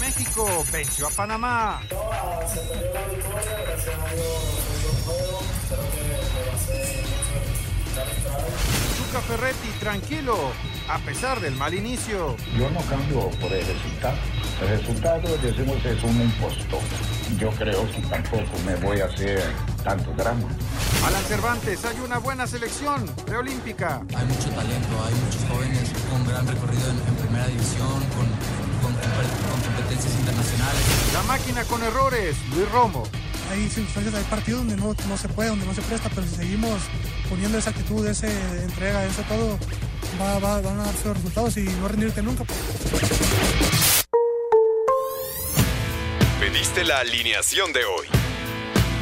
México venció a Panamá. Chuca Ferretti, tranquilo, a pesar del mal inicio. Yo no cambio por el resultado. El resultado, decimos, es un impostor. Yo creo que tampoco me voy a hacer tanto drama. Alan Cervantes, hay una buena selección preolímpica. Hay mucho talento, hay muchos jóvenes con gran recorrido en, en primera división, con, con, con, competencias internacionales. La máquina con errores, Luis Romo. Hay circunstancias del partido donde no, no se puede, donde no se presta, pero si seguimos poniendo esa actitud, esa entrega, eso todo, va, va, van a dar sus resultados y no rendirte nunca. Pediste la alineación de hoy.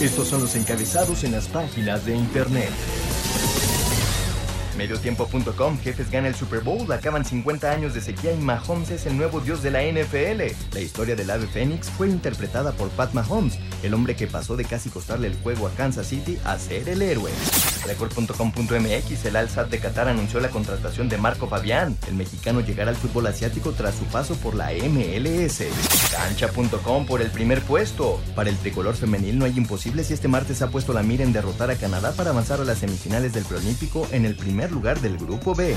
Estos son los encabezados en las páginas de internet. Mediotiempo.com, jefes gana el Super Bowl, acaban 50 años de sequía y Mahomes es el nuevo dios de la NFL. La historia del ave Fénix fue interpretada por Pat Mahomes, el hombre que pasó de casi costarle el juego a Kansas City a ser el héroe. Record.com.mx, el Al-Sad de Qatar anunció la contratación de Marco Fabián. El mexicano llegará al fútbol asiático tras su paso por la MLS. Cancha.com por el primer puesto. Para el tricolor femenil no hay imposibles y este martes ha puesto la mira en derrotar a Canadá para avanzar a las semifinales del preolímpico en el primer lugar del grupo B.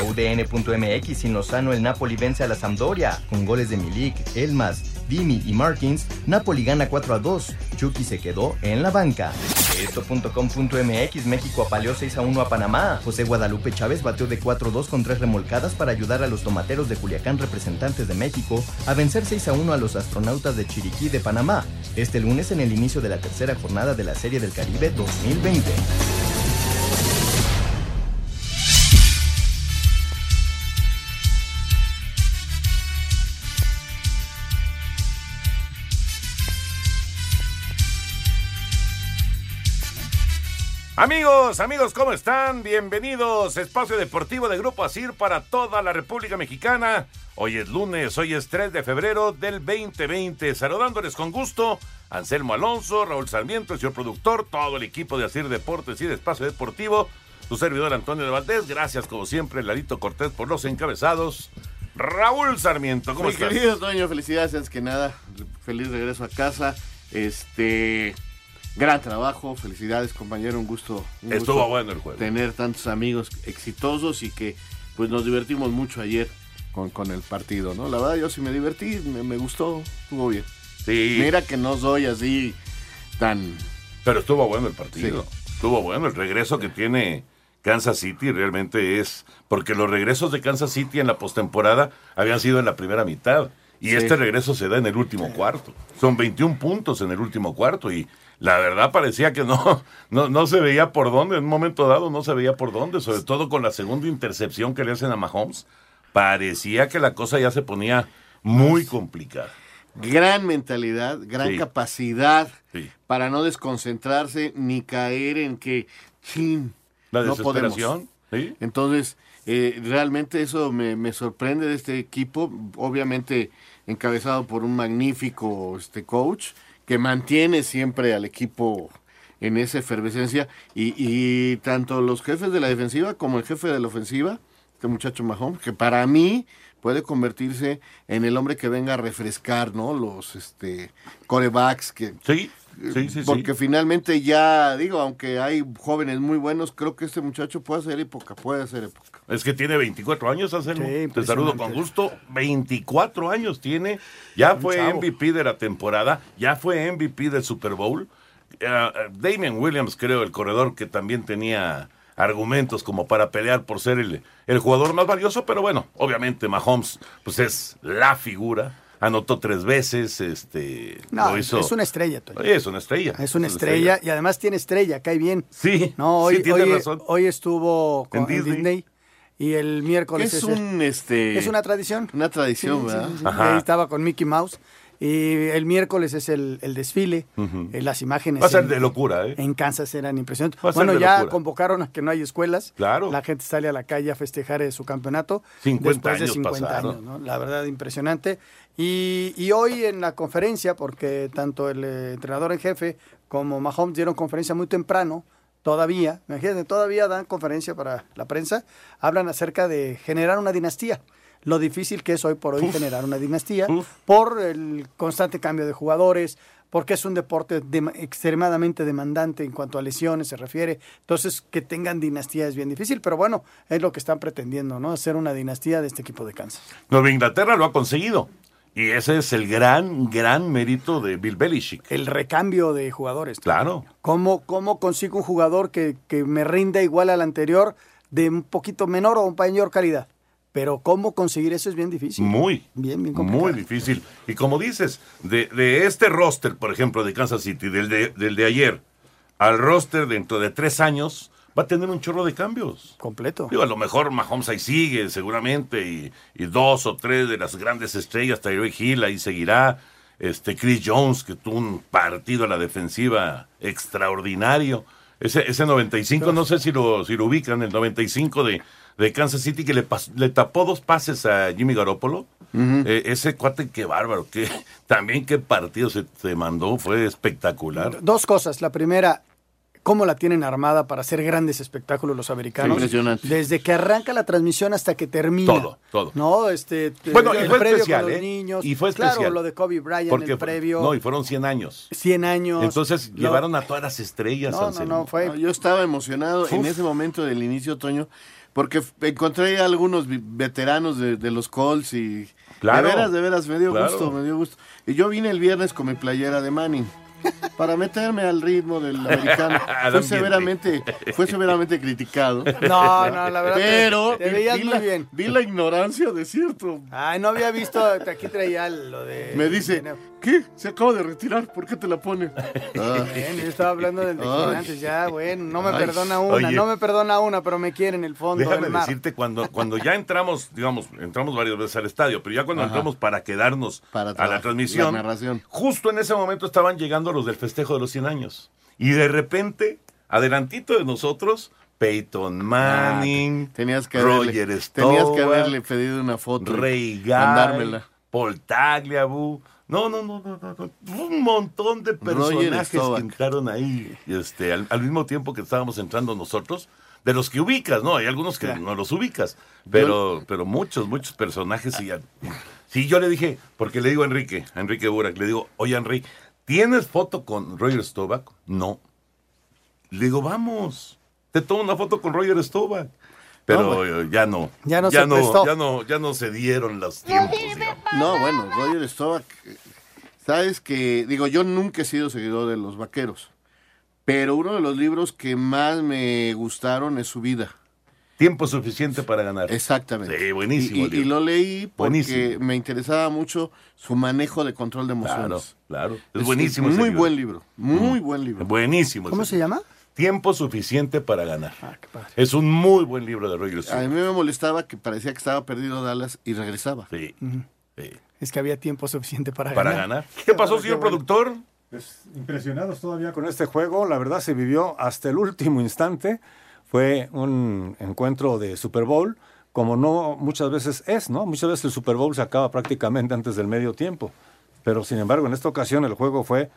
UDN.mx, sin Lozano el Napoli vence a la Sampdoria. Con goles de Milik, Elmas, Dimi y Martins, Napoli gana 4 a 2. Chucky se quedó en la banca. Esto.com.mx México apaleó 6 a 1 a Panamá. José Guadalupe Chávez bateó de 4 a 2 con 3 remolcadas para ayudar a los tomateros de Culiacán representantes de México a vencer 6 a 1 a los astronautas de Chiriquí de Panamá. Este lunes en el inicio de la tercera jornada de la Serie del Caribe 2020. Amigos, amigos, ¿cómo están? Bienvenidos. Espacio Deportivo de Grupo Asir para toda la República Mexicana. Hoy es lunes, hoy es 3 de febrero del 2020. Saludándoles con gusto, Anselmo Alonso, Raúl Sarmiento, el señor productor, todo el equipo de Asir Deportes y de Espacio Deportivo. Su servidor Antonio de Valdés. Gracias, como siempre, Lalito Cortés por los encabezados. Raúl Sarmiento, ¿cómo Mi estás? querido Toño, felicidades antes que nada. Feliz regreso a casa. Este. Gran trabajo, felicidades compañero, un gusto. un Estuvo gusto bueno el juego. Tener tantos amigos exitosos y que pues nos divertimos mucho ayer con, con el partido, ¿no? La verdad yo sí me divertí, me, me gustó, estuvo bien. Sí. Mira que no soy así tan... Pero estuvo bueno el partido. Estuvo bueno. El regreso que tiene Kansas City realmente es. Porque los regresos de Kansas City en la postemporada habían sido en la primera mitad. Y Sí. este regreso se da en el último cuarto. Son 21 puntos en el último cuarto. Y la verdad parecía que no, no, no se veía por dónde. En un momento dado no se veía por dónde. Sobre todo con la segunda intercepción que le hacen a Mahomes. Parecía que la cosa ya se ponía muy complicada. Gran mentalidad, gran Sí. capacidad Sí. para no desconcentrarse ni caer en que, chin, La no podemos. desesperación. ¿sí? Entonces, eh, realmente eso me, me sorprende de este equipo, obviamente encabezado por un magnífico este coach que mantiene siempre al equipo en esa efervescencia y, y tanto los jefes de la defensiva como el jefe de la ofensiva, este muchacho Mahomes, que para mí puede convertirse en el hombre que venga a refrescar, ¿no? Los este corebacks que Sí, sí, sí. porque sí. finalmente ya digo, aunque hay jóvenes muy buenos, creo que este muchacho puede hacer época, puede hacer época. Es que tiene 24 años, Anselmo. Sí, Te saludo con gusto. 24 años tiene. Ya fue chavo. MVP de la temporada. Ya fue MVP del Super Bowl. Eh, eh, Damian Williams, creo, el corredor que también tenía argumentos como para pelear por ser el, el jugador más valioso, pero bueno, obviamente Mahomes pues es la figura. Anotó tres veces, este, No, lo hizo. es una estrella, Toño. Es una estrella. Es una estrella y adademás tiene estrella, cae bien. Sí, No, hoy, sí, tiene hoy- razón. hoy estuvo con, En en Disney. Disney. y el miércoles Es un, este... es una tradición. Una tradición, Sí, sí, ¿verdad? sí, sí. Ajá. Ahí estaba con Mickey Mouse. Y el miércoles es el, el desfile. Eh, las imágenes Va a ser en- de locura, ¿eh? en Kansas eran impresionantes. Bueno, de ya locura. convocaron a que no hay escuelas. Claro. La gente sale a la calle a festejar eh, su campeonato. 50 después de años 50 pasaron. años, ¿no? La verdad, impresionante. Y, y hoy en la conferencia, porque tanto el eh, entrenador en jefe como Mahomes dieron conferencia muy temprano, todavía, imagínate, todavía dan conferencia para la prensa, hablan acerca de generar una dinastía. Lo difícil que es hoy por hoy generar una dinastía Uf. por el constante cambio de jugadores, porque es un deporte extremadamente demandante en cuanto a lesiones se refiere. Entonces, que tengan dinastía es bien difícil, pero bueno, es lo que están pretendiendo, ¿no? Hacer una dinastía de este equipo de Kansas. Nueva Inglaterra lo ha conseguido. Y ese es el gran, gran mérito de Bill Belichick. El recambio de jugadores. Claro. ¿Cómo, cómo consigo un jugador que, que me rinda igual al anterior de un poquito menor o un mayor calidad? Pero cómo conseguir eso es bien difícil. Muy, Bien, bien complicado. muy difícil. Y como dices, de, de este roster, por ejemplo, de Kansas City, del de, del de ayer, al roster dentro de tres años, va a tener un chorro de cambios. Completo. Digo, a lo mejor Mahomes ahí sigue, seguramente, y, y dos o tres de las grandes estrellas, Tyreek Hill ahí seguirá, este Chris Jones, que tuvo un partido a la defensiva extraordinario. Ese, ese 95, no sé si lo, si lo ubican, el 95 de, de Kansas City, que le, pas- le tapó dos pases a Jimmy Garoppolo. Eh, ese cuate, qué bárbaro, que también qué partido se, se mandó, fue espectacular. Dos cosas. La primera, cómo la tienen armada para hacer grandes espectáculos los americanos. Impresionante. Desde que arranca la transmisión hasta que termina. Todo, todo. No, este. Bueno, el y fue previo especial, con los ¿eh? niños. Y fue Claro, especial. lo de Kobe Bryant, Porque el previo. No, y fueron 100 años. 100 años. Entonces Lo- llevaron a todas las estrellas. No, no, no, fue. No, Yo estaba emocionado en ese momento del inicio otoño porque encontré a algunos veteranos de, de los Colts y Claro. de veras, de veras, me dio Claro. gusto, me dio gusto. Y yo vine el viernes con mi playera de Manning para meterme al ritmo del americano. Fue severamente, fue severamente criticado. No, no, la verdad. Pero te veías vi, muy la, bien. vi la ignorancia de cierto. Ay, no había visto. Aquí traía lo de. Me dice, ¿qué? Se acaba de retirar, ¿por qué te la pone? Ah. Bien, yo estaba hablando del de. Gigantes, ya, bueno, no me Ay. perdona una, Oye. no me perdona una, pero me quiere en el fondo Déjame del mar. decirte, cuando, cuando ya entramos, digamos, entramos varias veces al estadio, pero ya cuando Ajá. entramos para quedarnos Para a la transmisión, la narración. justo en ese momento estaban llegando los del festejo de los 100 años. Y de repente, adelantito de nosotros, Peyton Manning, Tenías que Roger haberle, tenías que haberle pedido una foto. y Ray Guy. Paul Tagliabue. No, no, no, no, no, no, un montón de personajes que entraron ahí, este, al, al mismo tiempo que estábamos entrando nosotros, de los que ubicas, ¿no? Hay algunos que no los ubicas, pero, pero muchos, muchos personajes. Y ya- sí, yo le dije, porque le digo a Enrique, a Enrique Burak, le digo, oye, Enrique, ¿tienes foto con Roger Staubach? No. Le digo, vamos, te tomo una foto con Roger Staubach. Pero No, ya no. Ya no ya se no, prestó. ya no, ya no se dieron los tiempos. digamos. No, bueno, Roger Staubach, sabes que, digo, yo nunca he sido seguidor de los vaqueros, pero uno de los libros que más me gustaron es su vida. Tiempo suficiente para ganar. Exactamente. Sí, buenísimo Y, lo leí porque Buenísimo. me interesaba mucho su manejo de control de Claro, emociones. claro. Es, buenísimo. ese muy libro. buen libro, muy buen libro. Buenísimo. ¿Cómo se llama? Tiempo suficiente para ganar. Ah, qué padre. Es un muy buen libro de Roger A Staubach. mí me molestaba que parecía que estaba perdido Dallas y regresaba. Sí, sí. Es que había tiempo suficiente para, Para ganar. ganar. ¿Qué pasó, señor productor? Pues impresionados todavía con este juego. La verdad se vivió hasta el último instante. Fue un encuentro de Super Bowl, como no muchas veces es, ¿no? Muchas veces el Super Bowl se acaba prácticamente antes del medio tiempo. Pero sin embargo, en esta ocasión el juego fue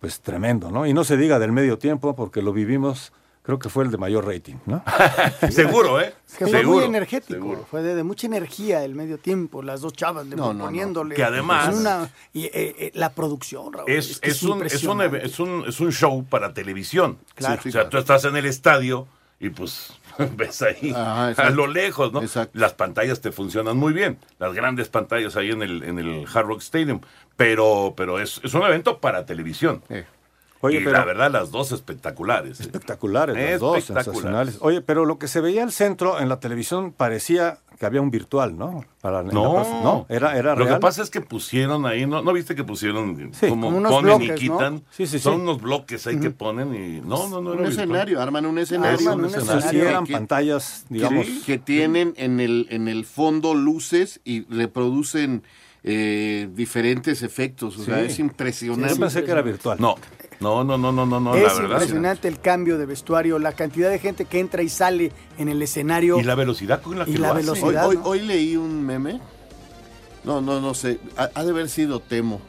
pues tremendo, ¿no? Y no se diga del medio tiempo porque lo vivimos, creo que fue el de mayor rating, ¿no? Seguro, ¿eh? Es que fue Seguro. muy energético, seguro. fue de, de mucha energía el medio tiempo, las dos chavas le No, no, no. poniéndole. Que además- una- y, eh, eh, la producción, Raúl, Es, un, es, un, es, un, es un show para televisión. Claro. Sí, o sea, tú estás en el estadio y pues ves ahí Ajá, a lo lejos, ¿no? Exacto. Las pantallas te funcionan muy bien, las grandes pantallas ahí en el, en el Hard Rock Stadium, pero, pero es, es un evento para televisión. Eh. Oye, y pero la verdad, las dos espectaculares. ¿eh? espectaculares, las dos, Espectaculares. sensacionales. Oye, pero lo que se veía al centro en la televisión parecía que había un virtual, ¿no? Para, No, no, era, era Lo real. que pasa es que pusieron ahí, ¿no, ¿no viste que pusieron Sí, como como unos ponen bloques, y ¿no? quitan? Sí, sí, sí. Son unos bloques ahí que ponen y no, no, no. Un era virtual. escenario, arman un escenario. Arman un escenario. Sí, eran pantallas, digamos. Que, que tienen en el, en el fondo luces y reproducen eh, diferentes efectos. O sea, Sí. es impresionante. Yo pensé que era virtual. No, no, no, no, no, no, no es la verdad. impresionante el cambio de vestuario, la cantidad de gente que entra y sale en el escenario. Y la velocidad con la que Y lo la velocidad. Hoy, ¿no? hoy leí un meme. No, no, no sé. Ha, ha de haber sido Temo.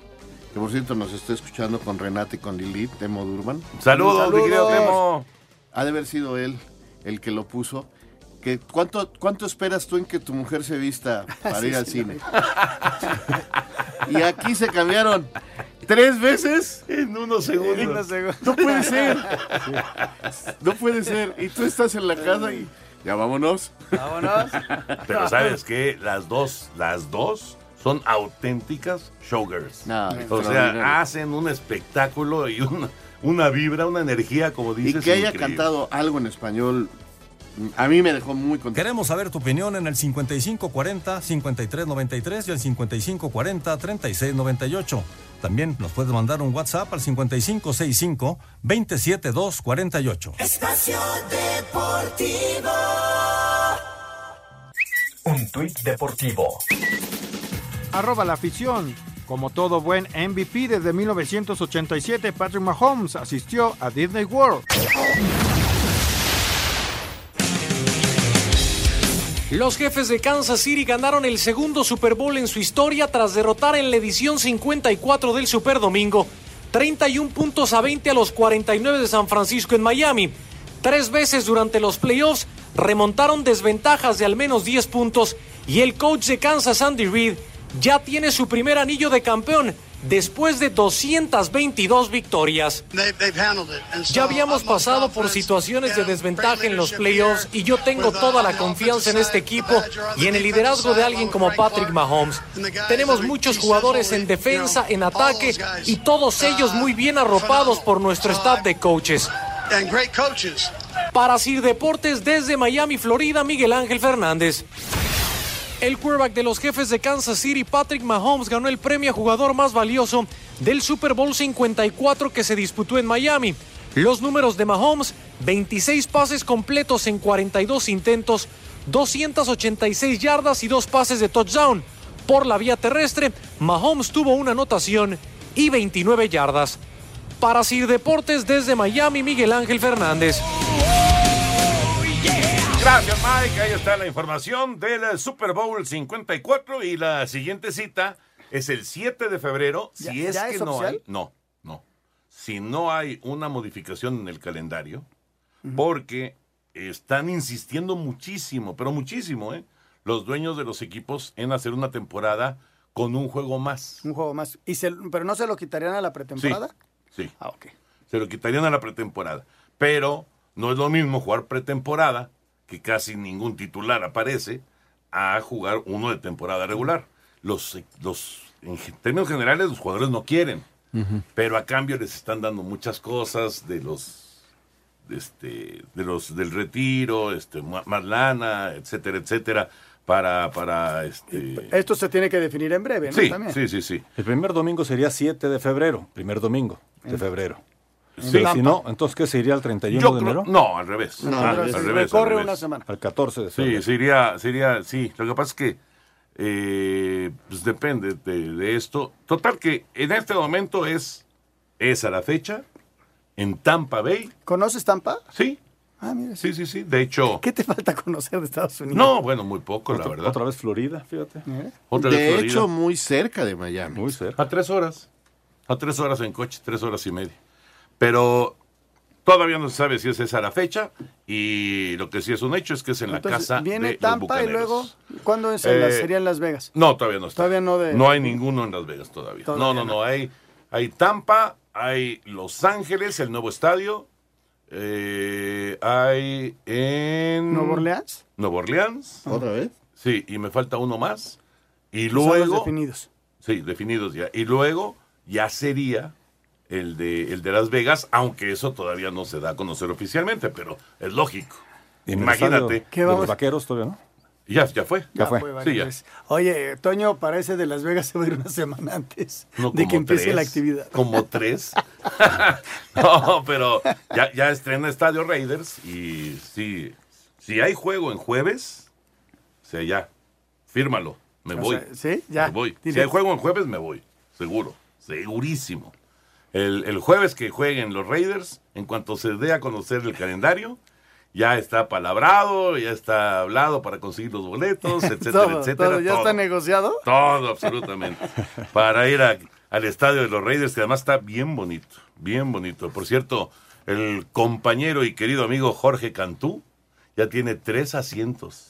Que por cierto nos está escuchando con Renate y con Lilith, Temo Durban. Saludos, mi querido Temo. Ha de haber sido él el que lo puso. Que, ¿cuánto, ¿Cuánto esperas tú en que tu mujer se vista para Sí, ir al sí, cine? y aquí se cambiaron tres veces en unos segundos. No puede ser. No puede ser. Y tú estás en la casa y ya vámonos. Vámonos. Pero sabes que las dos, las dos son auténticas showgirls. No, o sea, hacen un espectáculo y una, una vibra, una energía, como Y dices. que haya increíble. cantado algo en español, a mí me dejó muy contento. Queremos saber tu opinión en el 5540-5393 y el 5540-3698. También nos puedes mandar un WhatsApp al 5565-27248. Espacio Deportivo. Un tuit deportivo. Arroba la afición. Como todo buen MVP desde 1987, Patrick Mahomes asistió a Disney World. Los jefes de Kansas City ganaron el segundo Super Bowl en su historia tras derrotar en la edición 54 del Super Domingo 31 puntos a 20 a los 49 de San Francisco en Miami. Tres veces durante los playoffs remontaron desventajas de al menos 10 puntos y el coach de Kansas, Andy Reid, ya tiene su primer anillo de campeón después de 222 victorias. Ya habíamos pasado por situaciones de desventaja en los playoffs y yo tengo toda la confianza en este equipo y en el liderazgo de alguien como Patrick Mahomes. Tenemos muchos jugadores en defensa, en ataque y todos ellos muy bien arropados por nuestro staff de coaches. Para Sir Deportes desde Miami, Florida, Miguel Ángel Fernández. El quarterback de los jefes de Kansas City, Patrick Mahomes, ganó el premio a jugador más valioso del Super Bowl 54 que se disputó en Miami. Los números de Mahomes, 26 pases completos en 42 intentos, 286 yardas y dos pases de touchdown. Por la vía terrestre, Mahomes tuvo una anotación y 29 yardas. Para Sir Deportes desde Miami, Miguel Ángel Fernández. Gracias, Mike. Ahí está la información del Super Bowl 54 y la siguiente cita es el 7 de febrero. ¿Ya- Si es ya que es no oficial? hay, no, no. Si no hay una modificación en el calendario, porque están insistiendo muchísimo, pero muchísimo, ¿eh? Los dueños de los equipos en hacer una temporada con un juego más. Un juego más. ¿Y se- ¿Pero no se lo quitarían a la pretemporada? Sí. Ah, ok. Se lo quitarían a la pretemporada. Pero no es lo mismo jugar pretemporada, que casi ningún titular aparece, a jugar uno de temporada regular. Los, los, en términos generales, los jugadores no quieren, pero a cambio les están dando muchas cosas de los, de este, de los del retiro, este, más lana, etcétera, etcétera, para, para, este, Esto se tiene que definir en breve, ¿no? sí, También. sí, sí, sí. El primer domingo sería 7 de febrero, primer domingo de febrero. Sí. Si no, entonces ¿qué se iría al 31 Yo de creo- enero? no, al revés. No, Ah, al revés. revés, revés. una semana. Al 14 de Sí, febrero. sería, sería, sí. Lo que pasa es que eh, pues depende de, de esto. Total que en este momento es esa la fecha en Tampa Bay. ¿Conoces Tampa? Sí. Ah, mira. Sí, sí, sí. De hecho, ¿Qué te falta conocer de Estados Unidos? no, bueno, muy poco, la verdad. otra vez Florida, fíjate. ¿Eh? Otra vez De Florida. hecho, muy cerca de Miami. Muy cerca. a tres horas. A tres horas en coche, tres horas y media. Pero todavía no se sabe si es esa la fecha. Y lo que sí es un hecho es que es en la Entonces, casa viene de los Tampa y luego, ¿cuándo es en las- Eh, sería en Las Vegas? No, todavía no está. Todavía no de- No hay ninguno en Las Vegas todavía. Todavía no, no, no, Hay, hay Tampa, hay Los Ángeles, el nuevo estadio. eh, hay en... ¿Nuevo Orleans? Nuevo Orleans. ¿Otra vez? Sí, y me falta uno más. Y Son los luego... definidos. Sí, definidos ya. Y luego ya sería el de, el de Las Vegas, aunque eso todavía no se da a conocer oficialmente, pero es lógico. Imagínate. estadio de los vaqueros todavía, ¿no? Ya, ya fue. Ya fue. Sí, ya. Oye, Toño parece de Las Vegas se va a ir una semana antes No, de que empiece tres, la actividad. Como tres. no, pero ya, ya estrena Estadio Raiders y sí, si hay juego en jueves, o sea, ya, fírmalo, me O voy. sea, ¿sí? Ya. Me voy. Si hay juego en jueves, me voy, seguro, segurísimo. El, el jueves que jueguen los Raiders, en cuanto se dé a conocer el calendario, ya está palabrado, ya está hablado para conseguir los boletos, etcétera, Todo, etcétera. todo, ¿Ya todo. está negociado? Todo, absolutamente. Para ir a- al estadio de los Raiders, que además está bien bonito, bien bonito. Por cierto, el compañero y querido amigo Jorge Cantú ya tiene tres asientos.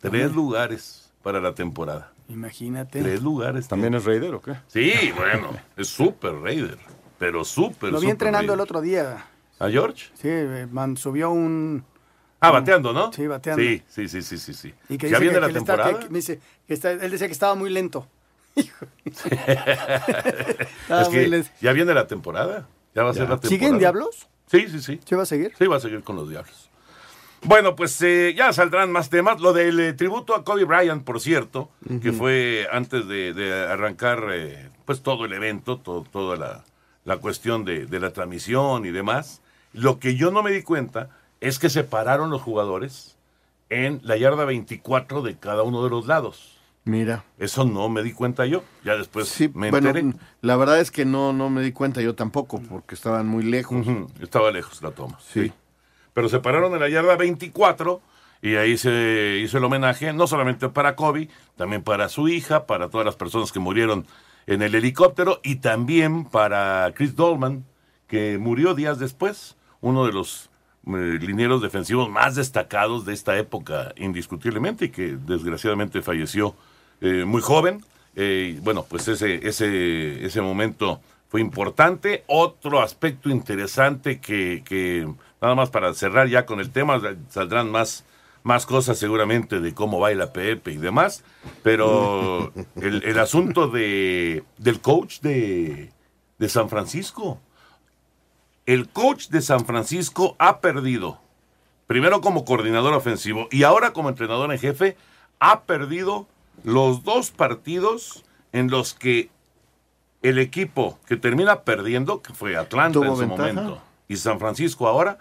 Tres lugares para la temporada. Imagínate. Tres lugares. ¿También es Raider o qué? Sí, bueno, es súper Raider. Pero súper, Lo vi entrenando el otro día. ¿A George? Sí, eh, man, subió un... Ah, bateando, ¿no? Sí, bateando. Sí, sí, sí, sí, sí. sí. Y que ¿Ya dice viene que- la que está- temporada? que- que me dice que está- él decía que estaba muy lento. es muy que lento. ya viene la temporada. Ya va a ser la temporada. ¿Siguen Diablos? Sí, sí, sí. ¿Sí va a seguir? Sí, va a seguir con los Diablos. Bueno, pues eh, ya saldrán más temas. Lo del eh, tributo a Kobe Bryant, por cierto, que fue antes de, de arrancar eh, pues todo el evento, todo- toda la, la cuestión de, de la transmisión y demás. Lo que yo no me di cuenta es que separaron los jugadores en la yarda 24 de cada uno de los lados. Mira. Eso no me di cuenta yo. Ya después me bueno, enteré. la verdad es que no, no me di cuenta yo tampoco, porque estaban muy lejos. Estaba lejos la toma. Sí. Pero se pararon en la yarda 24 y ahí se hizo el homenaje, no solamente para Kobe, también para su hija, para todas las personas que murieron en el helicóptero y también para Chris Dolman, que murió días después, uno de los eh, linieros defensivos más destacados de esta época, indiscutiblemente, y que desgraciadamente falleció eh, muy joven. Eh, bueno, pues ese, ese, ese momento fue importante. Otro aspecto interesante que, nada más para cerrar ya con el tema, saldrán más, más cosas seguramente de cómo baila Pepe y demás, pero el, el asunto de, del coach de, de San Francisco. El coach de San Francisco ha perdido, primero como coordinador ofensivo y ahora como entrenador en jefe, ha perdido los dos partidos en los que el equipo que termina perdiendo, que fue Atlanta ¿Tuvo en su ventaja? momento, y San Francisco ahora,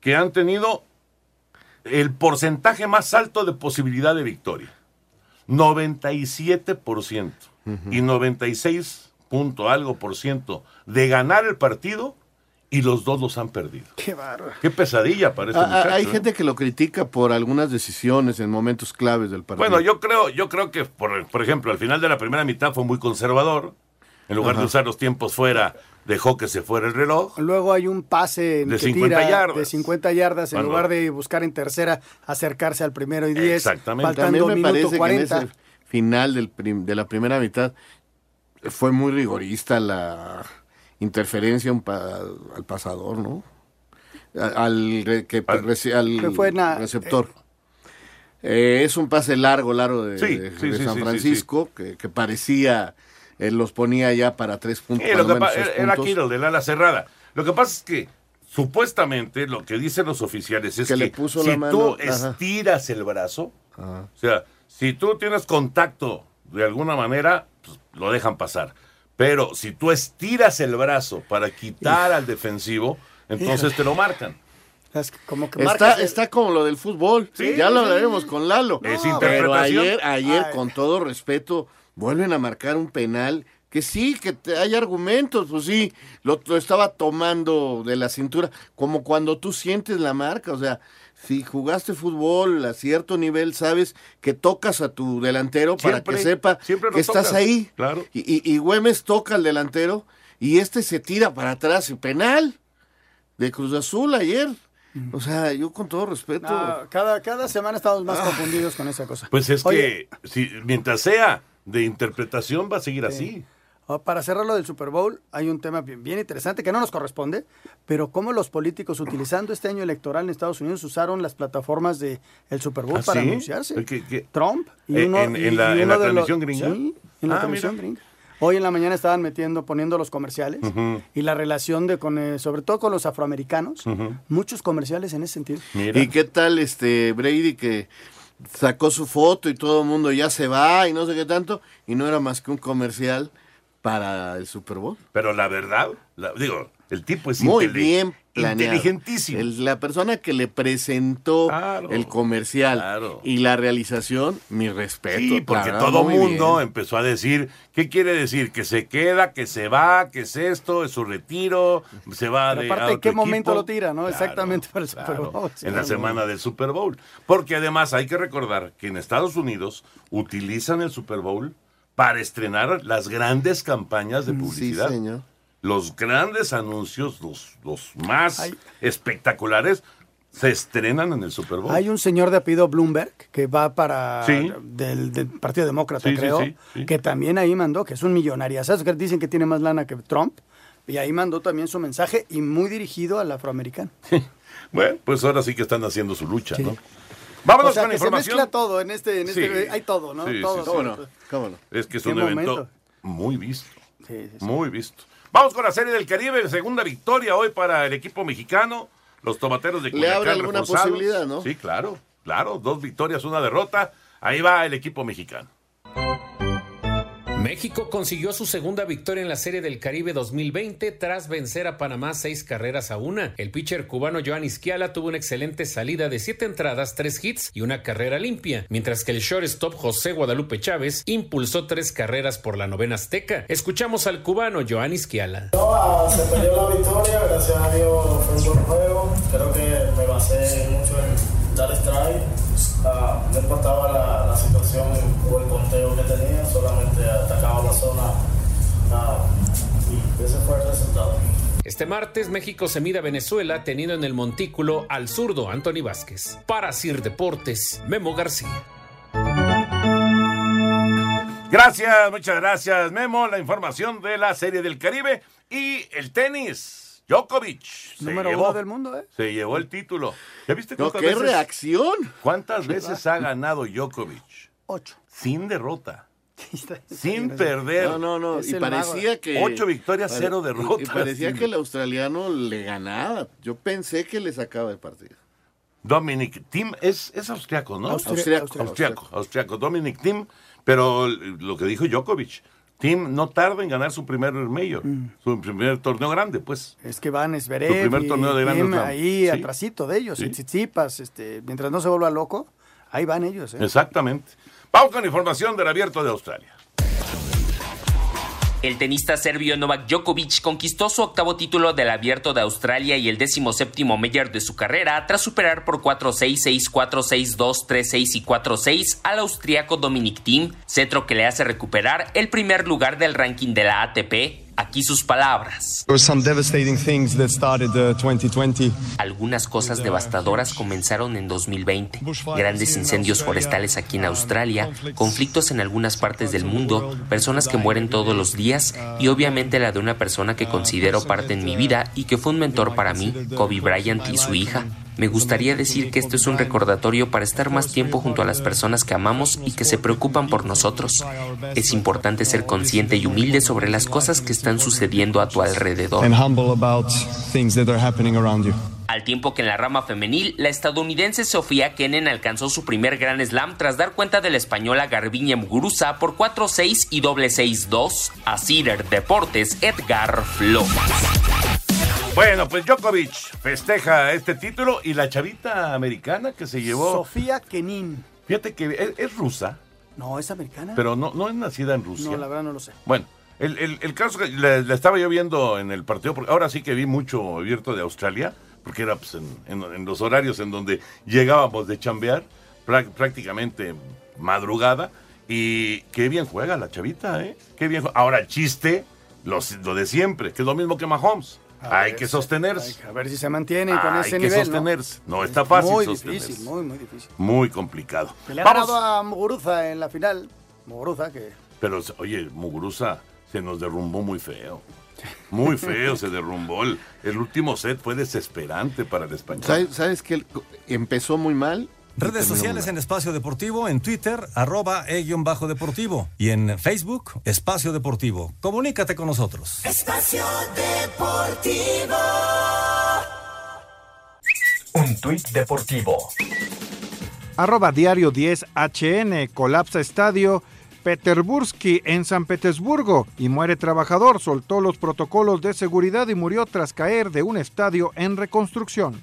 que han tenido el porcentaje más alto de posibilidad de victoria. 97% y 96 punto algo por ciento de ganar el partido y los dos los han perdido. Qué bárbaro. Qué pesadilla para este Ah, ah, muchacho. hay ¿eh? gente que lo critica por algunas decisiones en momentos claves del partido. Bueno, yo creo, yo creo que, por, por ejemplo, al final de la primera mitad fue muy conservador. En lugar de usar los tiempos fuera, dejó que se fuera el reloj. Luego hay un pase en De que 50 tira yardas. de 50 yardas en lugar de buscar en tercera, acercarse al primero y 10. Exactamente. Faltando También me minuto parece 40. que en ese final del prim- de la primera mitad fue muy rigorista la interferencia un pa- al pasador, ¿no? Al, re- que, reci- al que fue na- receptor. Eh, es un pase largo, largo de, Sí, de- sí, de sí, San sí, sí, Francisco, Que, que parecía, eh, los ponía ya para tres puntos. Sí, que menos era puntos. Kittle del ala cerrada. Lo que pasa es que supuestamente lo que dicen los oficiales es Que que, le puso si la mano, tú ajá. estiras el brazo, Ajá. o sea, si tú tienes contacto de alguna manera, pues, lo dejan pasar. Pero si tú estiras el brazo para quitar al defensivo, entonces te lo marcan. Es como que Está, el- está como lo del fútbol. Sí, ya lo hablaremos con Lalo. Es Pero interpretación. ayer, ayer Ay. con todo respeto, vuelven a marcar un penal que sí, que te- hay argumentos, pues sí, lo, lo estaba tomando de la cintura, como cuando tú sientes la marca, o sea, si jugaste fútbol a cierto nivel, sabes que tocas a tu delantero para que sepa que estás tocas, ahí. claro. Y, y, y Güemes toca al delantero y este se tira para atrás, y penal de Cruz Azul ayer. O sea, yo con todo respeto. No, cada, cada semana estamos más confundidos con esa cosa. Pues es Oye, que si, mientras sea de interpretación va a seguir así. oh, Para cerrar lo del Super Bowl, hay un tema bien, bien interesante que no nos corresponde, pero cómo los políticos utilizando este año electoral en Estados Unidos usaron las plataformas del el Super Bowl ¿Ah, para sí? anunciarse. ¿Qué- qué? Trump y Eh, uno, en- en la- y en uno la de los- televisión gringa? Sí, en la Ah, mira. gringa. Hoy en la mañana estaban metiendo, poniendo los comerciales y la relación de con, eh, sobre todo con los afroamericanos, muchos comerciales en ese sentido. ¿Y qué tal este Brady que sacó su foto y todo el mundo ya se va y no sé qué tanto y no era más que un comercial para el Super Bowl? Pero la verdad, digo, el tipo es Muy bien planeado. inteligentísimo. El- la persona que le presentó el comercial y la realización, mi respeto. Sí, porque todo mundo bien. empezó a decir, ¿qué quiere decir? Que se queda, que se va, que es esto, es su retiro, se va Pero de aparte, a ¿en otro qué momento lo tira, no? Claro, Exactamente para el Super Bowl. en la semana del Super Bowl. Porque además hay que recordar que en Estados Unidos utilizan el Super Bowl para estrenar las grandes campañas de publicidad. señor. Los grandes anuncios, los, los más espectaculares, se estrenan en el Super Bowl. Hay un señor de apellido Bloomberg que va para Sí. del, del Partido Demócrata, Sí, creo, sí, sí. que también ahí mandó, que es un millonario. ¿Sabes que dicen que tiene más lana que Trump? Y ahí mandó también su mensaje y muy dirigido al afroamericano. Bueno, pues ahora sí que están haciendo su lucha, ¿no? Vámonos o sea, con que se mezcla todo en este, en este Sí. hay todo, ¿no? Sí, sí, todo. sí. todo. ¿Cómo no? ¿Cómo no? Es que es ¿Qué un evento muy visto. Sí, sí, sí. Muy visto. Vamos con la Serie del Caribe, segunda victoria hoy para el equipo mexicano. Los tomateros de ¿Le Culiacán abre alguna reforzados. posibilidad, no? Sí, claro, claro. Dos victorias, una derrota. Ahí va el equipo mexicano. México consiguió su segunda victoria en la Serie del Caribe 2020 tras vencer a Panamá seis carreras a una. El pitcher cubano Joan Izquiala tuvo una excelente salida de siete entradas, tres hits y una carrera limpia, mientras que el shortstop José Guadalupe Chávez impulsó tres carreras por la novena azteca. Escuchamos al cubano Joan Izquiala. No, se perdió la victoria, gracias a Dios fue un buen juego. Creo que me basé mucho en dar strike. Ah, no importaba la, situación o el conteo que tenía, atacaba la zona y ese fue el resultado. Este martes México se mide a Venezuela teniendo en el montículo al zurdo Anthony Vázquez. Para Sir Deportes, Memo García. Gracias, muchas gracias, Memo. La información de la Serie del Caribe y el tenis. Djokovic. se Número llevó- uno del mundo, ¿eh? Se llevó el título. ¿Ya viste No, cuántas qué veces? reacción. ¿Cuántas veces ha ganado Djokovic? Ocho. Sin derrota. Sin perder. No, no, no. Es Y parecía mago. que. Ocho victorias, pare- cero derrotas. Y parecía Sí. que el australiano le ganaba. Yo pensé que le sacaba el partido. Dominic Tim es, es austriaco, ¿no? Austria- Austriaco. austriaco, austriaco, austriaco. Dominic Tim, pero lo que dijo Djokovic, Tim no tarda en ganar su primer mayor, su primer torneo grande, pues. Es que van Su Zverev primer y torneo de ahí Sí. atrasito de ellos, Sí. y Tsitsipas, este, mientras no se vuelva loco, ahí van ellos. ¿eh? Exactamente. Vamos con información del abierto de Australia. El tenista serbio Novak Djokovic conquistó su octavo título del Abierto de Australia y el décimo séptimo mayor de su carrera tras superar por 4-6, 6-4, 6-2, 3-6 y 4-6 al austriaco Dominic Thiem, cetro que le hace recuperar el primer lugar del ranking de la ATP. Aquí sus palabras. Uh, 2020. Algunas cosas devastadoras comenzaron en 2020. Grandes incendios forestales aquí en Australia, conflictos en algunas partes del mundo, personas que mueren todos los días y obviamente la de una persona que considero parte en mi vida y que fue un mentor para mí, Kobe Bryant y su hija. Me gustaría decir que esto es un recordatorio para estar más tiempo junto a las personas que amamos y que se preocupan por nosotros. Es importante ser consciente y humilde sobre las cosas que están sucediendo a tu alrededor. And humble about things that are happening around you. Al tiempo que en la rama femenil, la estadounidense Sofía Kenen alcanzó su primer Gran Slam tras dar cuenta de la española Garbiñe Muguruza por 4-6 y doble 6-2 a Cider Deportes Edgar Flores. Bueno, pues Djokovic festeja este título y la chavita americana que se llevó. Sofía Kenin. Fíjate que es, es rusa, No, es americana. pero no, no es nacida en Rusia. No, la verdad no lo sé. Bueno, el, el- el caso que la, la estaba yo viendo en el partido, porque ahora sí que vi mucho abierto de Australia, porque era pues, en, en- en los horarios en donde llegábamos de chambear, prá- prácticamente madrugada, y qué bien juega la chavita, ¿eh? Qué bien juega. Ahora chiste, los- lo de siempre, que es lo mismo que Mahomes. A Hay ver que sostenerse. A ver si se mantiene con Hay ese que nivel. ¿no? sostenerse. No está fácil Muy sostenerse. difícil, muy, muy difícil. Muy complicado. Se le ha Vamos. ganado a Muguruza en la final. Muguruza que... Pero, oye, Muguruza se nos derrumbó muy feo. Muy feo se derrumbó. El, el último set fue desesperante para el español. ¿Sabes, sabes que empezó muy mal Redes sociales en Espacio Deportivo, en Twitter, arroba e-bajo deportivo y en Facebook, Espacio Deportivo. Comunícate con nosotros. Espacio Deportivo. Un tuit deportivo. Arroba diario 10 HN, colapsa estadio Peterbursky en San Petersburgo y muere trabajador, soltó los protocolos de seguridad y murió tras caer de un estadio en reconstrucción.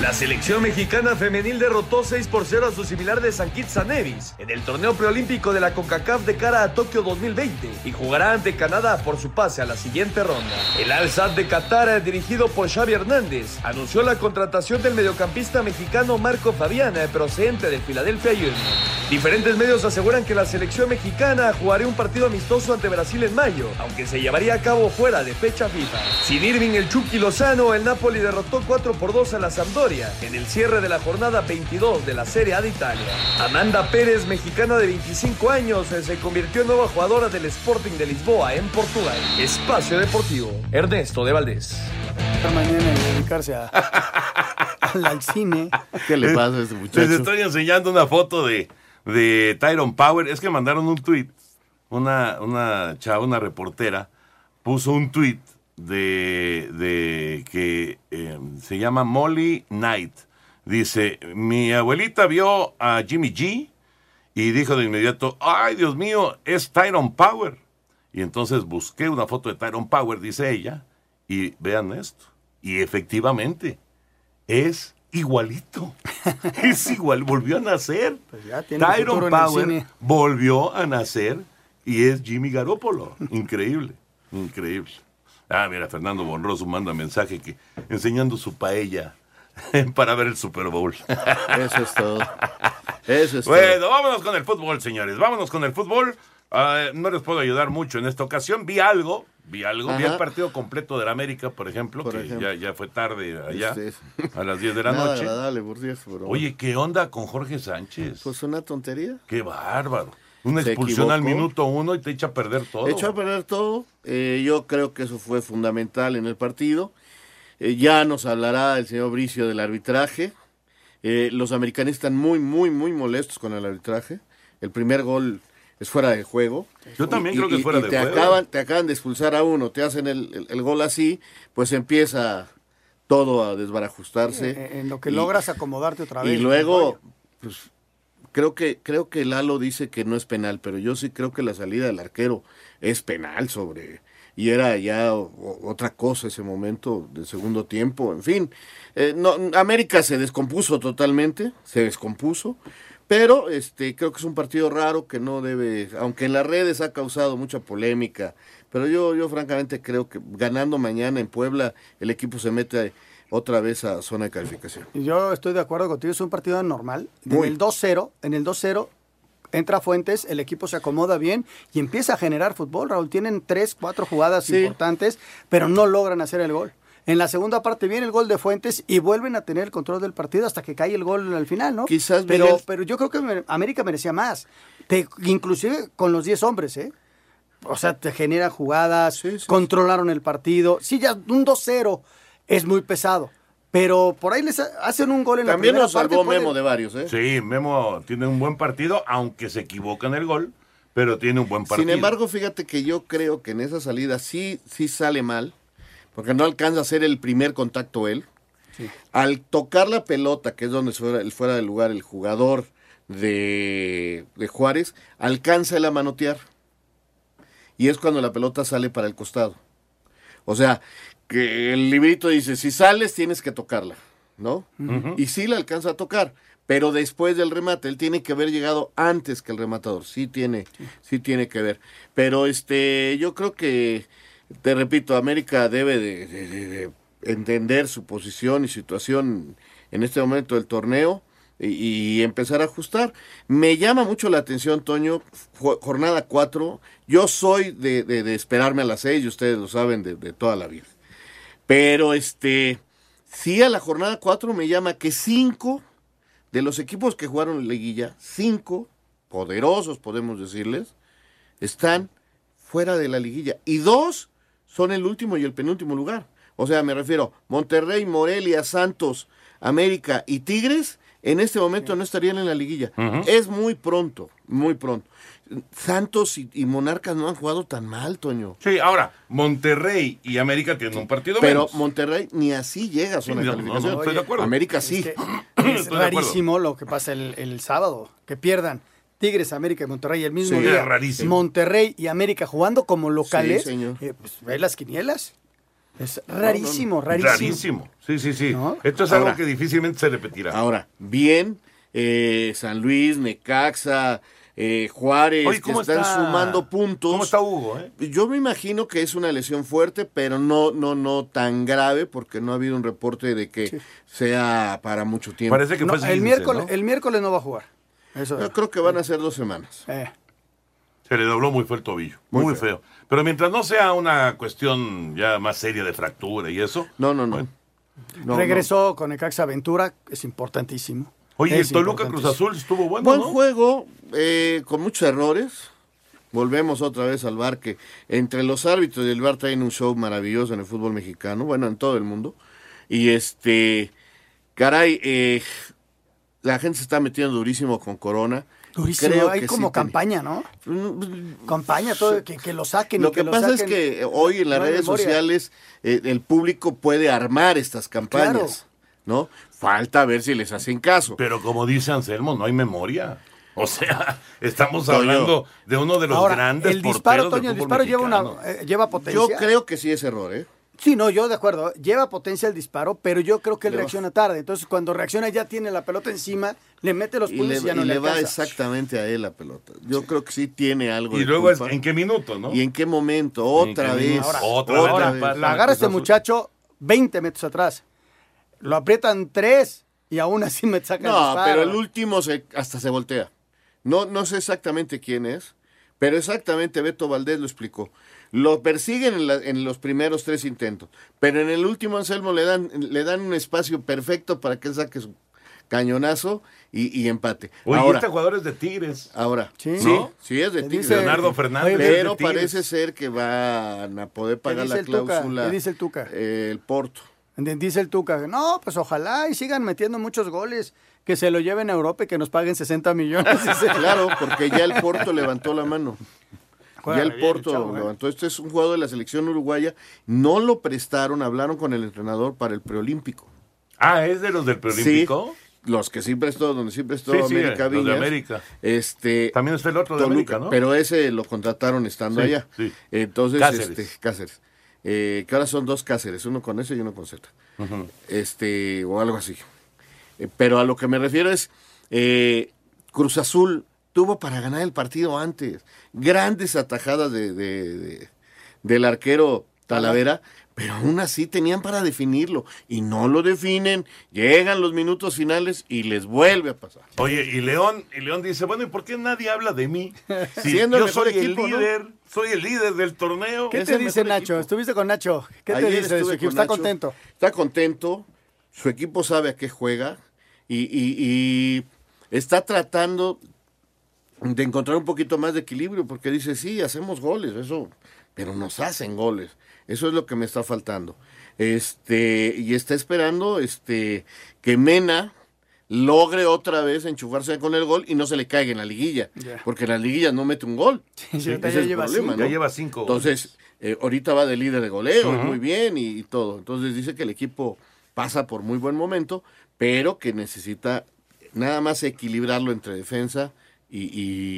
La selección mexicana femenil derrotó 6 por 0 a su similar de San Kitts a Nevis en el torneo preolímpico de la CONCACAF de cara a Tokio 2020 y jugará ante Canadá por su pase a la siguiente ronda. El Al-Sadd de Qatar, dirigido por Xavi Hernández, anunció la contratación del mediocampista mexicano Marco Fabián, procedente del Philadelphia Union. Diferentes medios aseguran que la selección mexicana jugaría un partido amistoso ante Brasil en mayo, aunque se llevaría a cabo fuera de fecha FIFA. Sin Irving el Chucky Lozano, el Napoli derrotó 4 por 2 a la Sampdoria en el cierre de la jornada 22 de la Serie A de Italia. Amanda Pérez, mexicana de 25 años, eh, se convirtió en nueva jugadora del Sporting de Lisboa en Portugal. Espacio Deportivo, Ernesto de Valdés. Esta mañana y dedicarse a, al, al cine. ¿Qué le pasa a este muchacho? Les estoy enseñando una foto de, de Tyron Power. Es que mandaron un tweet. Una, una chava, una reportera, puso un tweet de, de que eh, se llama Molly Knight. Dice, mi abuelita vio a Jimmy G y dijo de inmediato, ay Dios mío, es Tyron Power. Y entonces busqué una foto de Tyron Power, dice ella, y vean esto. Y efectivamente, es igualito. es igual, volvió a nacer. Pues Tyron Power volvió a nacer y es Jimmy Garoppolo. Increíble, increíble. Ah, mira, Fernando Bonroso manda mensaje que enseñando su paella para ver el Super Bowl. Eso es todo. Eso es Bueno, todo. vámonos con el fútbol, señores. Vámonos con el fútbol. Ah, no les puedo ayudar mucho en esta ocasión. Vi algo, vi algo. Vi el partido completo de la América, por ejemplo, Por que ejemplo. Ya, ya fue tarde allá, a las 10 de la Nada noche. agradable, por cierto, pero Oye, ¿qué onda con Jorge Sánchez? Pues una tontería. Qué bárbaro. Una expulsión al minuto uno y te echa a perder todo. Echó a perder todo. Eh, yo creo que eso fue fundamental en el partido. Eh, ya nos hablará el señor Bricio del arbitraje. Eh, los americanistas están muy, muy, muy molestos con el arbitraje. El primer gol es fuera de juego. Yo también Y- creo que y- es fuera y de te juego. Acaban, te acaban de expulsar a uno, te hacen el, el- el gol así, pues empieza todo a desbarajustarse. En, en lo que Y- logras acomodarte otra vez. y luego, pues, creo que, creo que Lalo dice que no es penal, pero yo sí creo que la salida del arquero es penal sobre. Y era ya otra cosa ese momento del segundo tiempo. En fin, eh, América se descompuso totalmente, se descompuso. Pero este creo que es un partido raro que no debe, aunque en las redes ha causado mucha polémica, pero yo yo francamente creo que ganando mañana en Puebla el equipo se mete otra vez a zona de calificación. Yo estoy de acuerdo contigo, es un partido normal. Muy. En el 2-0, en el 2-0 entra Fuentes, el equipo se acomoda bien y empieza a generar fútbol. Raúl, tienen tres, cuatro jugadas Sí. importantes, pero no logran hacer el gol. En la segunda parte viene el gol de Fuentes y vuelven a tener el control del partido hasta que cae el gol al final, ¿no? Quizás, pero, Miguel- pero yo creo que América merecía más. Te- inclusive con los 10 hombres, ¿eh? O sea, te generan jugadas, controlaron el partido. Sí, ya un 2-0 es muy pesado. Pero por ahí les ha- hacen un gol en la También nos salvó parte, Memo de varios, ¿eh? Sí, Memo tiene un buen partido, aunque se equivoca en el gol, pero tiene un buen partido. Sin embargo, fíjate que yo creo que en esa salida sí, sí sale mal, porque no alcanza a hacer el primer contacto él. Al tocar la pelota, que es donde fuera, el fuera del lugar el jugador de, de Juárez, alcanza él a manotear. Y es cuando la pelota sale para el costado. O sea, que el librito dice, si sales tienes que tocarla, ¿no? Y sí la alcanza a tocar, pero después del remate, él tiene que haber llegado antes que el rematador, sí tiene, sí tiene que ver. Pero este, yo creo que, te repito, América debe de, de- de- de entender su posición y situación en este momento del torneo y, empezar a ajustar. Me llama mucho la atención, Toño, jo- jornada 4. Yo soy de, de- esperarme a las 6, y ustedes lo saben de, toda la vida. Pero este, sí a la jornada 4 me llama que cinco de los equipos que jugaron en liguilla, cinco poderosos podemos decirles, están fuera de la liguilla. Y dos son el último y el penúltimo lugar. O sea, me refiero, Monterrey, Morelia, Santos, América y Tigres, en este momento no estarían en la liguilla. Es muy pronto, muy pronto. Santos y, y Monarcas no han jugado tan mal, Toño. Sí, ahora, Monterrey y América tienen un partido Pero menos. Monterrey ni así llega a Sí, zona de no, no, calificación. no, estoy de acuerdo. América Es sí. que es rarísimo lo que pasa el, el sábado, que pierdan Tigres, América y Monterrey el mismo Sí, día. es rarísimo. Monterrey y América jugando como locales. Sí, señor. eh, pues, ve las quinielas. Es rarísimo, rarísimo. Rarísimo. Sí, sí, sí. Esto es Ahora- algo que difícilmente se repetirá. Ahora, bien, eh, San Luis, Necaxa, eh, Juárez, Oye, que ¿cómo están está- sumando puntos. ¿Cómo está Hugo? eh? Yo me imagino que es una lesión fuerte, pero no, no, no tan grave, porque no ha habido un reporte de que sea para mucho tiempo. Parece que No, fue el, esguince, miércoles, ¿no? el miércoles no va a jugar. Eso Yo creo que van a ser dos semanas. eh. Se le dobló muy feo el tobillo. Muy Muy, feo. feo. Pero mientras no sea una cuestión ya más seria de fractura y eso. No, no, no. bueno. No, Regresó con Necaxa Aventura, es importantísimo. Oye, Es el Toluca Cruz. Azul estuvo bueno, Buen ¿no? juego, eh, con muchos errores. Volvemos otra vez al bar que entre los árbitros y el bar traen un show maravilloso en el fútbol mexicano, bueno, en todo el mundo. Y este, caray, eh, la gente se está metiendo durísimo con Corona. Durísimo, Creo hay que como sí campaña, ¿no? Campaña, todo, que, que lo saquen. y Lo que, lo pasa es que hoy en las No redes memoria. sociales eh, el público puede armar estas campañas, Claro. ¿no? Falta ver si les hacen caso. Pero como dice Anselmo, no hay memoria. O sea, estamos Toño. hablando de uno de los Ahora, grandes el disparo, porteros Toño, del el disparo lleva, una, eh, lleva potencia. Yo creo que sí es error, ¿eh? Sí, no, yo de acuerdo. Lleva potencia el disparo, pero yo creo que él reacciona tarde. Entonces, cuando reacciona ya tiene la pelota encima, le mete los Y puños y ya no y le, le va alcanza. exactamente a él la pelota. Yo creo que sí tiene algo Y de luego es culpa. en qué minuto, ¿no? ¿Y en qué momento? Otra qué vez. Ahora, Otra otra vez vez. la agarra este muchacho 20 metros atrás. Lo aprietan tres y aún así me saca el No, disparo. pero el último se- hasta se voltea. No, no sé exactamente quién es, pero exactamente Beto Valdés lo explicó. Lo persiguen en, la- en los primeros tres intentos, pero en el último Anselmo le dan, le dan un espacio perfecto para que él saque su cañonazo y, y empate. Oye, ahora, este jugador es de Tigres. ahora, Sí. sí, ¿No? sí es de Tigres. dice- Leonardo Fernández. Oye, es de Pero Tigres. parece ser que van a poder pagar la cláusula. ¿Qué dice el Tuca? eh, el Porto. Dice el Tuca, no, pues ojalá y sigan metiendo muchos goles, que se lo lleven a Europa y que nos paguen 60 millones. Claro, porque ya el Porto levantó la mano. Juega ya el re bien Porto chavo, ¿eh? levantó. Este es un jugador de la selección uruguaya. No lo prestaron, hablaron con el entrenador para el preolímpico. Ah, ¿es de los del preolímpico? Sí, los que sí prestó, donde sí prestó Sí, sí, América los de. América. Este, También es el otro de Toluca, América, ¿no? Pero ese lo contrataron estando Sí, allá. sí. Entonces, Cáceres. este, Cáceres. Eh, que ahora son dos Cáceres, uno con S y uno con Z. Ujú. Este, o algo así. Eh, pero a lo que me refiero es, eh, Cruz Azul tuvo para ganar el partido antes. Grandes atajadas de, de- de- del arquero Talavera, pero aún así tenían para definirlo. Y no lo definen, llegan los minutos finales y les vuelve a pasar. Oye, y León, y León dice, bueno, ¿y por qué nadie habla de mí? Si Siendo el yo mejor soy equipo, el ¿no? líder, soy el líder del torneo. ¿Qué te el dice Nacho? equipo. ¿Estuviste con Nacho? ¿Qué te Ayer dice de su equipo? con ¿Está Nacho. contento? Está contento, su equipo sabe a qué juega y, y- y está tratando de encontrar un poquito más de equilibrio porque dice, sí, hacemos goles, eso, pero nos hacen goles. Eso es lo que me está faltando. Este, y está esperando este que Mena logre otra vez enchufarse con el gol y no se le caiga en la liguilla, porque en las liguillas no mete un gol. Sí, es ya lleva problema, cinco. ¿no? Ya lleva cinco Entonces, eh, ahorita va de líder de goleo, muy bien y, y todo. Entonces dice que el equipo pasa por muy buen momento, pero que necesita nada más equilibrarlo entre defensa y,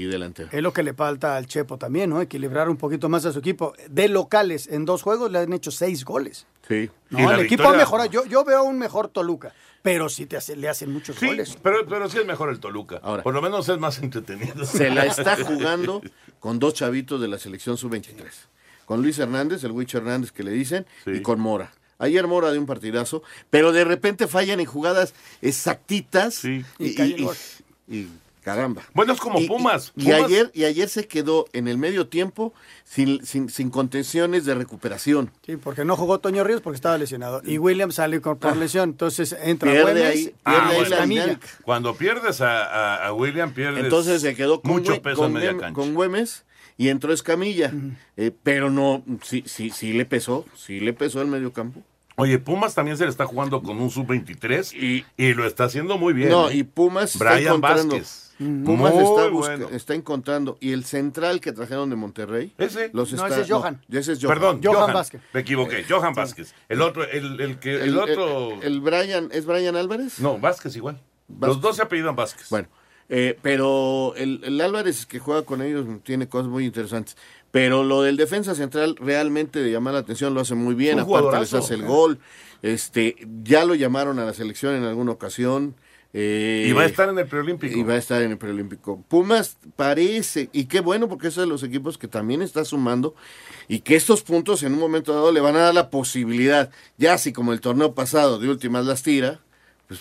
y delantero. Es lo que le falta al Chepo también, ¿no? Equilibrar un poquito más a su equipo. De locales, en dos juegos le han hecho seis goles. Sí. No, el equipo ha mejorado. Yo, yo veo un mejor Toluca, pero sí te hace- le hacen muchos Sí, goles. pero, pero sí es mejor el Toluca. Ahora. Por lo menos es más entretenido. Se la está jugando con dos chavitos de la selección sub-23. Con Luis Hernández, el Huicho Hernández que le dicen, Sí. y con Mora. Ayer Mora de un partidazo, pero de repente fallan en jugadas exactitas Sí. y- caramba. Bueno, es como Y- Pumas. Y, y Pumas- ayer, y ayer se quedó en el medio tiempo sin, sin, sin contenciones de recuperación. Sí, porque no jugó Toño Ríos porque estaba lesionado. Y Williams salió con, por lesión. Entonces entra Pierde Güemes ahí, y pierde Ah, ahí bueno. la Camilla. dinámica. Cuando pierdes a, a- a William, pierdes Entonces se quedó con, mucho peso con en media cancha. con Güemes y entró Escamilla. Eh, pero no, sí, sí, sí le pesó, sí le pesó el medio campo. Oye, Pumas también se le está jugando con un sub-23 y, lo está haciendo muy bien. No, ¿eh? y Pumas está Brian encontrando. Vázquez. Pumas Muy está, busca- bueno. está encontrando. Y el central que trajeron de Monterrey. Ese. Los No, está, ese es Johan. ese es Johan. Perdón, Johan Johan, Vázquez. Me equivoqué, Johan Vázquez. El otro, el, el que, el, El, otro. el- el Brian, ¿es Brian Álvarez? no, Vázquez igual. Vázquez. Los dos se apellidan Vázquez. Bueno, eh, pero el, el Álvarez que juega con ellos tiene cosas muy interesantes. Pero lo del defensa central realmente de llamar la atención lo hace muy bien. Aparte les hace el gol. Este, ya lo llamaron a la selección en alguna ocasión. Eh, y va a estar en el preolímpico. y va a estar en el preolímpico. Pumas parece, y qué bueno porque es de los equipos que también está sumando y que estos puntos en un momento dado le van a dar la posibilidad, ya así como el torneo pasado de últimas las tira, pues,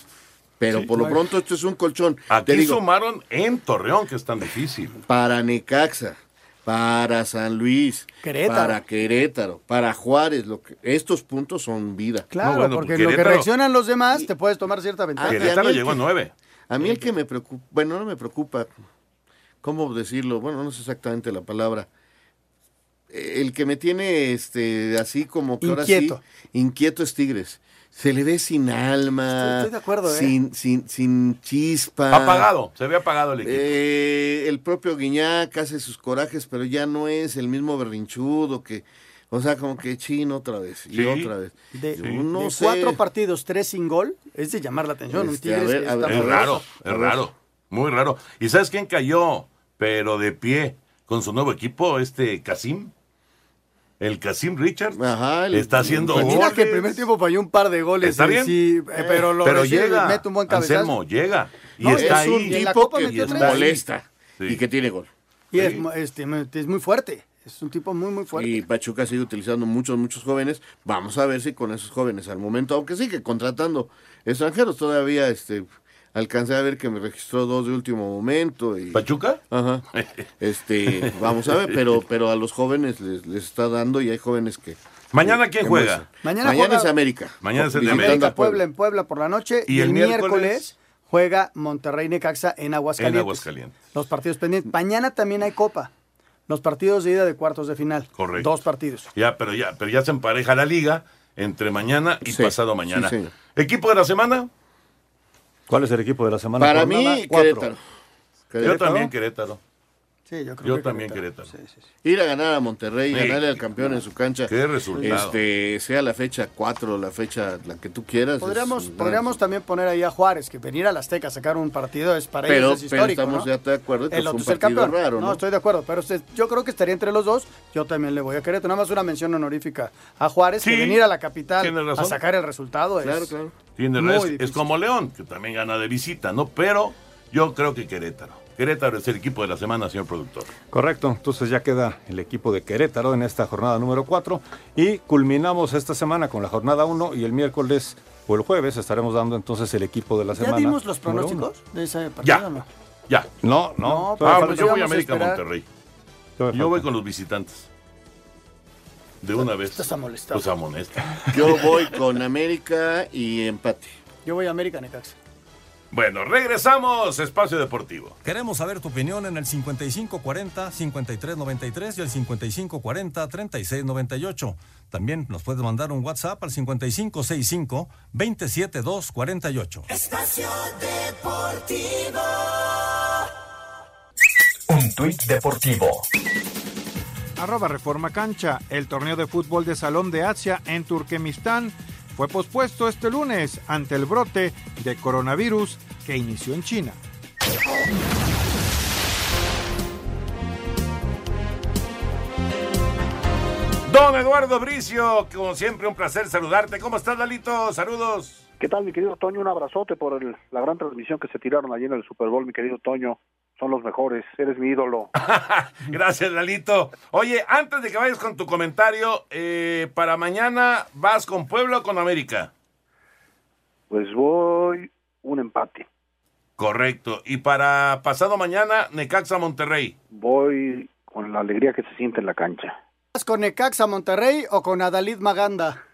pero Sí. por lo pronto esto es un colchón. Aquí Te digo, sumaron en Torreón, que es tan difícil. para Necaxa, para San Luis, Querétaro. para Querétaro, para Juárez, lo que, estos puntos son vida. Claro, No, bueno, porque pues en lo que Querétaro- reaccionan los demás te puedes tomar cierta ventaja. Querétaro mí el llegó a que- nueve. A mí el que me preocupa, bueno, no me preocupa, ¿cómo decirlo? Bueno, no sé exactamente la palabra. El que me tiene este así como que ahora Inquieto. sí, inquieto es Tigres. Se le ve sin alma, Estoy- estoy de acuerdo, ¿eh? sin, sin, sin chispa. Apagado, se ve apagado el equipo. Eh, el propio Guiñac hace sus corajes, pero ya no es el mismo berrinchudo que, o sea, como que chino otra vez y Sí. otra vez. De, sé. cuatro partidos, tres sin gol, es de llamar la atención. Este, a ver, a ver, Es raro, es raro, muy raro. ¿Y sabes quién cayó, pero de pie, con su nuevo equipo, este Casim? El Casim Richard Ajá, el- está haciendo el- Mira goles. que el primer tiempo falló un par de goles. Está eh, bien. sí, eh, pero lo pero recibe, llega, mete un buen cabezazo. Anselmo, llega. Y No, está es un ahí. Tipo que está molesta Sí. y que tiene gol. Y Sí. este, es muy fuerte. Es un tipo muy, muy fuerte. Y Pachuca sigue utilizando muchos, muchos jóvenes. Vamos a ver si con esos jóvenes al momento, aunque sigue contratando extranjeros, todavía este alcancé a ver que me registró dos de último momento. Y, ¿Pachuca? Ajá. Este, vamos a ver, pero, pero a los jóvenes les, les está dando y hay jóvenes que. ¿Mañana quién que juega? Mañana Mañana, juega- es América. Mañana es el de América. a Puebla. Puebla en Puebla por la noche. ¿Y Y, el el miércoles? miércoles juega Monterrey Necaxa en Aguascalientes. En Aguascalientes. Los partidos pendientes. Mañana también hay Copa. Los partidos de ida de cuartos de final. Correcto. Dos partidos. Ya, pero ya, pero ya se empareja la liga entre mañana y Sí, pasado mañana. sí. ¿Equipo de la semana? ¿Cuál es el equipo de la semana? Para mí, cuatro. Querétaro. Yo también Querétaro. Sí, yo creo Yo que también Querétaro. Sí, sí, sí. Ir a ganar a Monterrey, Sí. ganarle al campeón en su cancha. Qué resultado. Este, sea la fecha 4, la fecha, la que tú quieras. Podríamos, es un podríamos también poner ahí a Juárez, que venir al Azteca a sacar un partido es para Pero, ellos es pero histórico, estamos ¿no? ya de acuerdo que El otro un es el partido campeón. raro, ¿no? estoy de acuerdo, pero usted- yo creo que estaría entre los dos. Yo también le voy a Querétaro. Nada más una mención honorífica a Juárez, Sí, que venir a la capital a sacar el resultado es... Claro, claro. Tiene Muy es, como León, que también gana de visita, ¿no? Pero yo creo que Querétaro. Querétaro es el equipo de la semana, señor productor. Correcto, entonces ya queda el equipo de Querétaro en esta jornada número 4 y culminamos esta semana con la jornada 1 y el miércoles o el jueves estaremos dando entonces el equipo de la ¿Ya semana. dimos los pronósticos de ese partido? Ya. o no? Ya. No, no. Ah, pues yo voy a América. Monterrey. Yo voy con los visitantes. De una vez. estás amolestado. Pues amonesta. Yo voy con América y empate. Yo voy a América Necaxa. Bueno, regresamos. Espacio Deportivo. Queremos saber tu opinión en el 5540-5393 y el 5540-3698. También nos puedes mandar un WhatsApp al 5565-27248. Espacio Deportivo. Un tuit deportivo. Arroba Reforma Cancha. El torneo de fútbol de Salón de Asia en Turkmenistán fue pospuesto este lunes ante el brote de coronavirus que inició en China. Don Eduardo Bricio, como siempre, un placer saludarte. ¿Cómo estás, Dalito? Saludos. ¿Qué tal, mi querido Toño? Un abrazote por el- la gran transmisión que se tiraron allí en el Super Bowl, mi querido Toño. Son los mejores, eres mi ídolo. Gracias, Lalito. Oye, antes de que vayas con tu comentario, eh, para mañana vas con Puebla o con América. Pues voy un empate. Correcto. Y para pasado mañana, Necaxa Monterrey. Voy con la alegría que se siente en la cancha. ¿Vas con Necaxa Monterrey o con Adalid Maganda?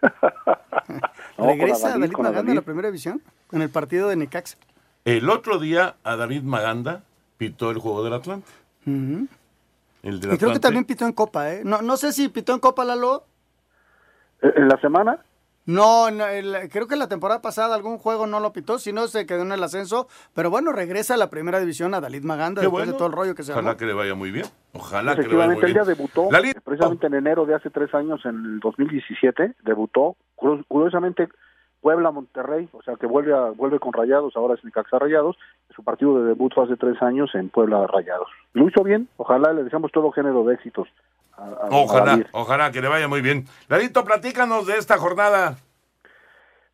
No, ¿Regresa Adalid, Adalid Maganda a la Adalid. primera división? En el partido de Necaxa. El otro día, a David Maganda pitó el juego del Atlante. Ujú. El Y creo que también pitó en Copa, ¿eh? No, no sé si pitó en Copa, Lalo. ¿En la semana? No, no, el- creo que la temporada pasada algún juego no lo pitó, si no se quedó en el ascenso. Pero bueno, regresa a la primera división a Dalit Maganda Qué después bueno. de todo el rollo que se Ojalá armó. que le vaya muy bien. Ojalá que le vaya muy bien. ya debutó, precisamente en enero de hace tres años, en el 2017, debutó, Curu- curiosamente, Puebla-Monterrey, o sea que vuelve a, vuelve con Rayados, ahora es Necaxa Rayados, su partido de debut fue hace tres años en Puebla Rayados. Lo hizo bien, ojalá le deseamos todo género de éxitos. a- a- Ojalá, ojalá que le vaya muy bien. Lalito, platícanos de esta jornada.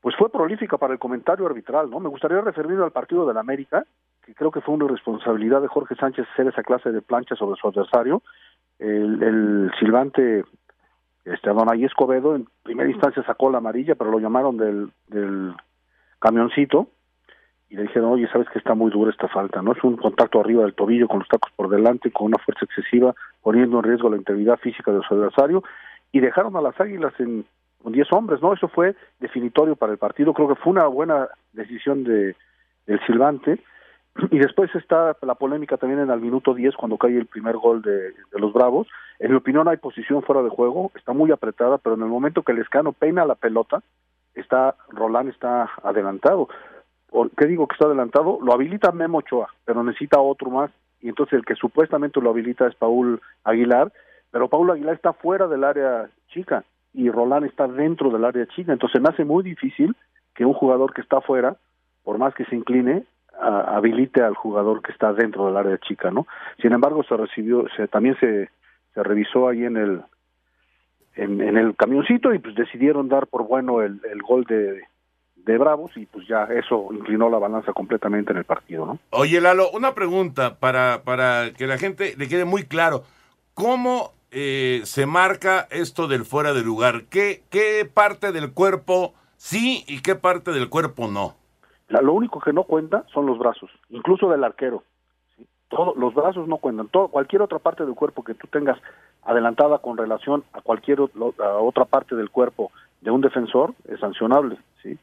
Pues fue prolífica para el comentario arbitral, ¿no? Me gustaría referirme al partido del América, que creo que fue una irresponsabilidad de Jorge Sánchez hacer esa clase de plancha sobre su adversario. El, el silbante este Adonai Escobedo en primera instancia sacó la amarilla, pero lo llamaron del, del camioncito. Y le dijeron, oye, sabes que está muy dura esta falta, ¿no? Es un contacto arriba del tobillo con los tacos por delante, con una fuerza excesiva, poniendo en riesgo la integridad física de su adversario y dejaron a las Águilas en con 10 hombres, ¿no? Eso fue definitorio para el partido, creo que fue una buena decisión de del silbante y después está la polémica también en el minuto 10 cuando cae el primer gol de, los Bravos. En mi opinión hay posición fuera de juego, está muy apretada, pero en el momento que el escano peina la pelota, está Roland está adelantado. ¿Por qué digo que está adelantado? Lo habilita Memo Ochoa, pero necesita otro más y entonces el que supuestamente lo habilita es Paul Aguilar, pero Paul Aguilar está fuera del área chica y Roland está dentro del área chica, entonces me hace muy difícil que un jugador que está fuera, por más que se incline, habilite al jugador que está dentro del área chica, ¿no? Sin embargo, se recibió, se, también se, se revisó ahí en el en, en el camioncito y pues decidieron dar por bueno el, el gol de, de Bravos y pues ya eso inclinó la balanza completamente en el partido, ¿no? Oye, Lalo, una pregunta para, para que la gente le quede muy claro. ¿Cómo eh, se marca esto del fuera de lugar? ¿Qué, ¿Qué parte del cuerpo sí y qué parte del cuerpo no? La- lo único que no cuenta son los brazos, incluso del arquero. ¿sí? Todo, los brazos no cuentan. Todo, cualquier otra parte del cuerpo que tú tengas adelantada con relación a cualquier a otra parte del cuerpo de un defensor es sancionable. ¿sí?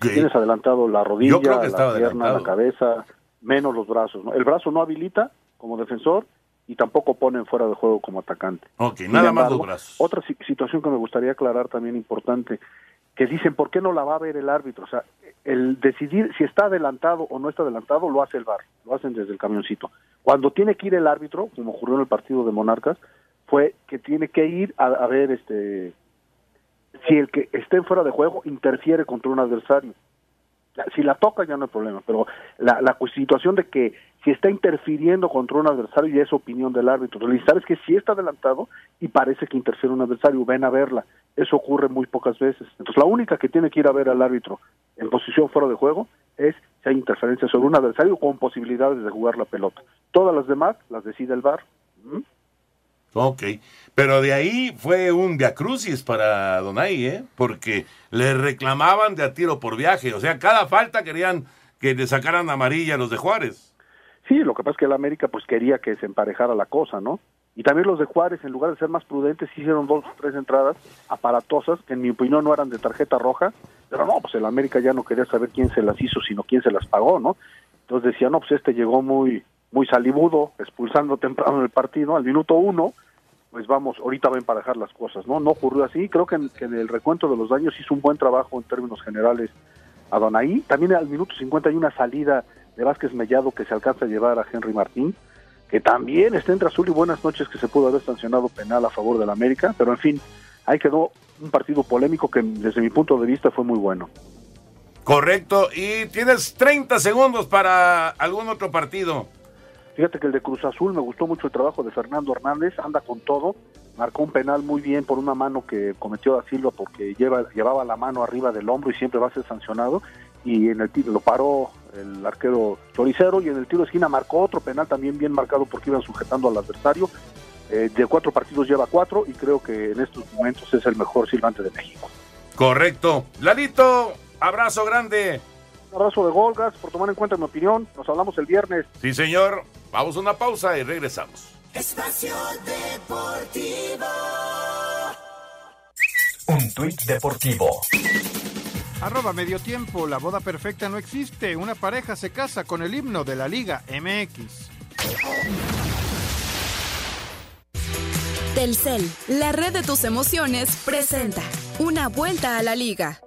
Tienes adelantado la rodilla, la pierna, la cabeza, menos los brazos. ¿no? El brazo no habilita como defensor y tampoco pone en fuera de juego como atacante. Ok, Sin nada más los brazos. Otra si- situación que me gustaría aclarar también importante, que dicen, ¿por qué no la va a ver el árbitro? O sea, el decidir si está adelantado o no está adelantado lo hace el VAR, lo hacen desde el camioncito. Cuando tiene que ir el árbitro, como ocurrió en el partido de Monarcas, fue que tiene que ir a, ver este si el que esté fuera de juego interfiere contra un adversario. Si la toca ya no hay problema, pero la, situación de que si está interfiriendo contra un adversario ya es opinión del árbitro. Entonces, sabes que si está adelantado y parece que interfiere un adversario, ven a verla. Eso ocurre muy pocas veces. Entonces la única que tiene que ir a ver al árbitro en posición fuera de juego es si hay interferencia sobre un adversario con posibilidades de jugar la pelota. Todas las demás las decide el VAR. ¿Mm? Ok, pero de ahí fue un viacrucis para Donay, ¿eh? Porque le reclamaban de a tiro por viaje, o sea, cada falta querían que le sacaran amarilla a los de Juárez. Sí, lo que pasa es que el América pues quería que se emparejara la cosa, ¿no? Y también los de Juárez, en lugar de ser más prudentes, hicieron dos o tres entradas aparatosas, que en mi opinión no eran de tarjeta roja, pero no, pues el América ya no quería saber quién se las hizo, sino quién se las pagó, ¿no? Entonces decía, no, pues este llegó muy muy salibudo, expulsando temprano el partido, al minuto uno, pues vamos, ahorita va a emparejar las cosas, ¿no? No ocurrió así, creo que en, que en el recuento de los daños hizo un buen trabajo en términos generales a Donaí, también al minuto 50 hay una salida de Vázquez Mellado que se alcanza a llevar a Henry Martín, que también está entre azul y buenas noches que se pudo haber sancionado penal a favor del América, pero en fin, ahí quedó un partido polémico que desde mi punto de vista fue muy bueno. Correcto, y tienes 30 segundos para algún otro partido. Fíjate que el de Cruz Azul me gustó mucho el trabajo de Fernando Hernández, anda con todo, marcó un penal muy bien por una mano que cometió Da Silva porque lleva, llevaba la mano arriba del hombro y siempre va a ser sancionado y en el tiro lo paró el arquero Choricero y en el tiro de esquina marcó otro penal también bien marcado porque iban sujetando al adversario. Eh, de cuatro partidos lleva cuatro y creo que en estos momentos es el mejor silbante de México. Correcto. Lalito, abrazo grande. Un abrazo de gol, gracias por tomar en cuenta mi opinión. Nos hablamos el viernes. Sí, señor. Vamos a una pausa y regresamos. Espacio Deportivo. Un tuit deportivo. Arroba medio tiempo, la boda perfecta no existe. Una pareja se casa con el himno de la Liga MX. Telcel, la red de tus emociones, presenta una vuelta a la liga.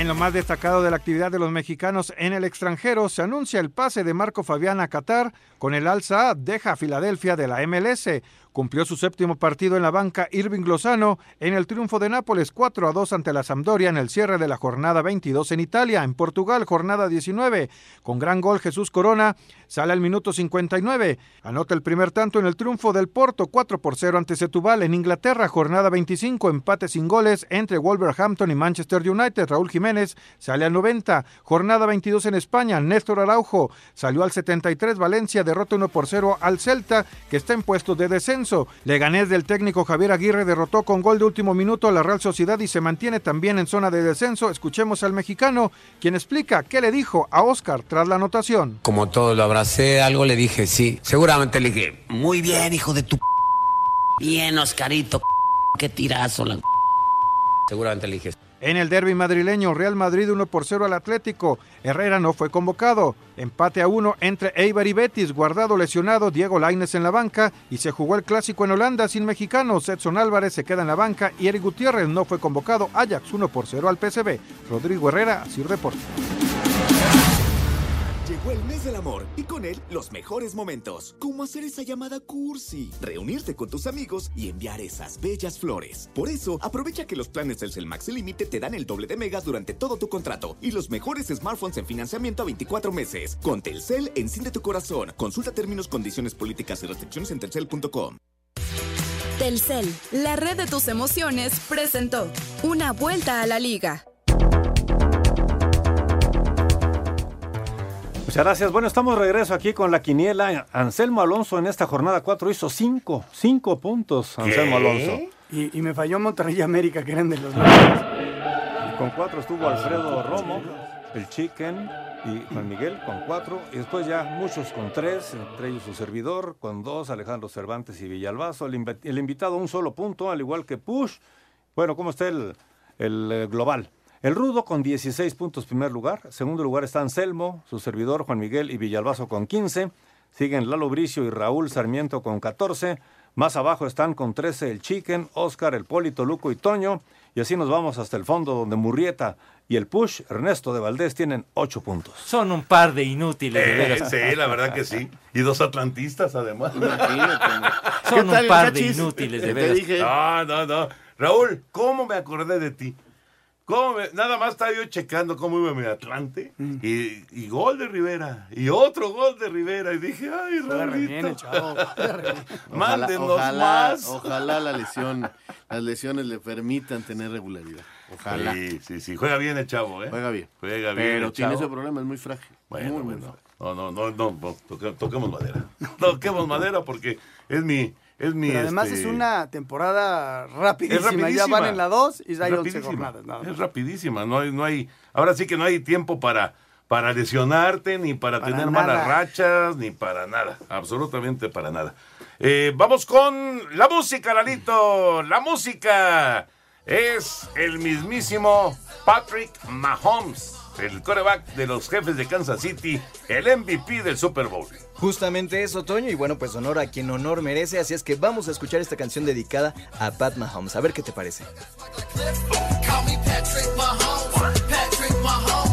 En lo más destacado de la actividad de los mexicanos en el extranjero, se anuncia el pase de Marco Fabián a Qatar con el alza deja a Filadelfia de la MLS. Cumplió su séptimo partido en la banca Irving Lozano en el triunfo de Nápoles 4 a 2 ante la Sampdoria en el cierre de la jornada 22 en Italia. En Portugal, jornada 19. Con gran gol Jesús Corona sale al minuto 59. Anota el primer tanto en el triunfo del Porto 4 por 0 ante Setúbal. En Inglaterra, jornada 25. Empate sin goles entre Wolverhampton y Manchester United. Raúl Jiménez sale al 90. Jornada 22 en España. Néstor Araujo salió al 73. Valencia derrota 1 por 0 al Celta, que está en puestos de descenso. Leganés del técnico Javier Aguirre derrotó con gol de último minuto a la Real Sociedad y se mantiene también en zona de descenso. Escuchemos al mexicano, quien explica qué le dijo a Oscar tras la anotación. Como todo, lo abracé, algo le dije, sí. Seguramente le dije, muy bien, hijo de tu... Bien, Oscarito, qué tirazo. La... Seguramente le. En el derby madrileño, Real Madrid 1 por 0 al Atlético. Herrera no fue convocado. Empate a 1 entre Eibar y Betis. Guardado lesionado, Diego Laines en la banca. Y se jugó el clásico en Holanda sin mexicanos. Edson Álvarez se queda en la banca y Eric Gutiérrez no fue convocado. Ajax 1 por 0 al PSV. Rodrigo Herrera, Sir Deporte. Llegó el mes del amor y con él los mejores momentos, como hacer esa llamada cursi, reunirte con tus amigos y enviar esas bellas flores. Por eso, aprovecha que los planes Telcel Max Límite te dan el doble de megas durante todo tu contrato y los mejores smartphones en financiamiento a 24 meses. Con Telcel, enciende tu corazón. Consulta términos, condiciones políticas y restricciones en telcel.com. Telcel, la red de tus emociones, presentó una vuelta a la liga. Muchas gracias. Bueno, estamos de regreso aquí con la quiniela. Anselmo Alonso en esta jornada 4 hizo 5, 5 puntos. Anselmo Alonso. Y, y me falló Monterrey y América, que eran de los Y con 4 estuvo Alfredo Romo, el Chicken y Juan Miguel con 4. Y después ya muchos con 3, entre ellos su servidor, con 2, Alejandro Cervantes y Villalbazo. El, el invitado un solo punto, al igual que Push. Bueno, ¿cómo está el, el eh, global? El Rudo con 16 puntos, primer lugar. Segundo lugar está Anselmo, su servidor Juan Miguel y Villalbazo con 15. Siguen Lalo Bricio y Raúl Sarmiento con 14. Más abajo están con 13 el Chicken, Oscar, el Polito, Luco y Toño. Y así nos vamos hasta el fondo donde Murrieta y el Push, Ernesto de Valdés, tienen 8 puntos. Son un par de inútiles. de Eh, veras. sí, la verdad que sí. Y dos atlantistas, además. Son un par de inútiles, de veras. No, no, no. Raúl, ¿cómo me acordé de ti? ¿Cómo me- Nada más estaba yo checando cómo iba mi Atlante. Mm. Y, y gol de Rivera. Y otro gol de Rivera. Y dije, ay, Raulito. Mándenos ojalá, más. Ojalá la lesión, las lesiones le permitan tener regularidad. Ojalá. Sí, sí, sí. Juega bien el chavo, ¿eh? Juega bien. Juega bien. Pero el tiene chavo. ese problema, es muy frágil. Bueno, Muy, muy bueno. No, no, no, no, no, toque- toquemos madera. Toquemos madera porque es mi, es mi. Pero además este, es una temporada es rapidísima. Ya van en la 2 y Es hay 11 rapidísima. jornadas. Es rapidísima. No hay, no hay, ahora sí que no hay tiempo para, para lesionarte, ni para, Para tener nada. malas rachas, ni para nada. Absolutamente para nada. Eh, vamos con la música, Lalito. La música es el mismísimo Patrick Mahomes, el coreback de los jefes de Kansas City, el MVP del Super Bowl. Justamente eso, Toño, y bueno, pues honor a quien honor merece, así es que vamos a escuchar esta canción dedicada a Pat Mahomes, a ver qué te parece. Call me Patrick Mahomes. Patrick Mahomes.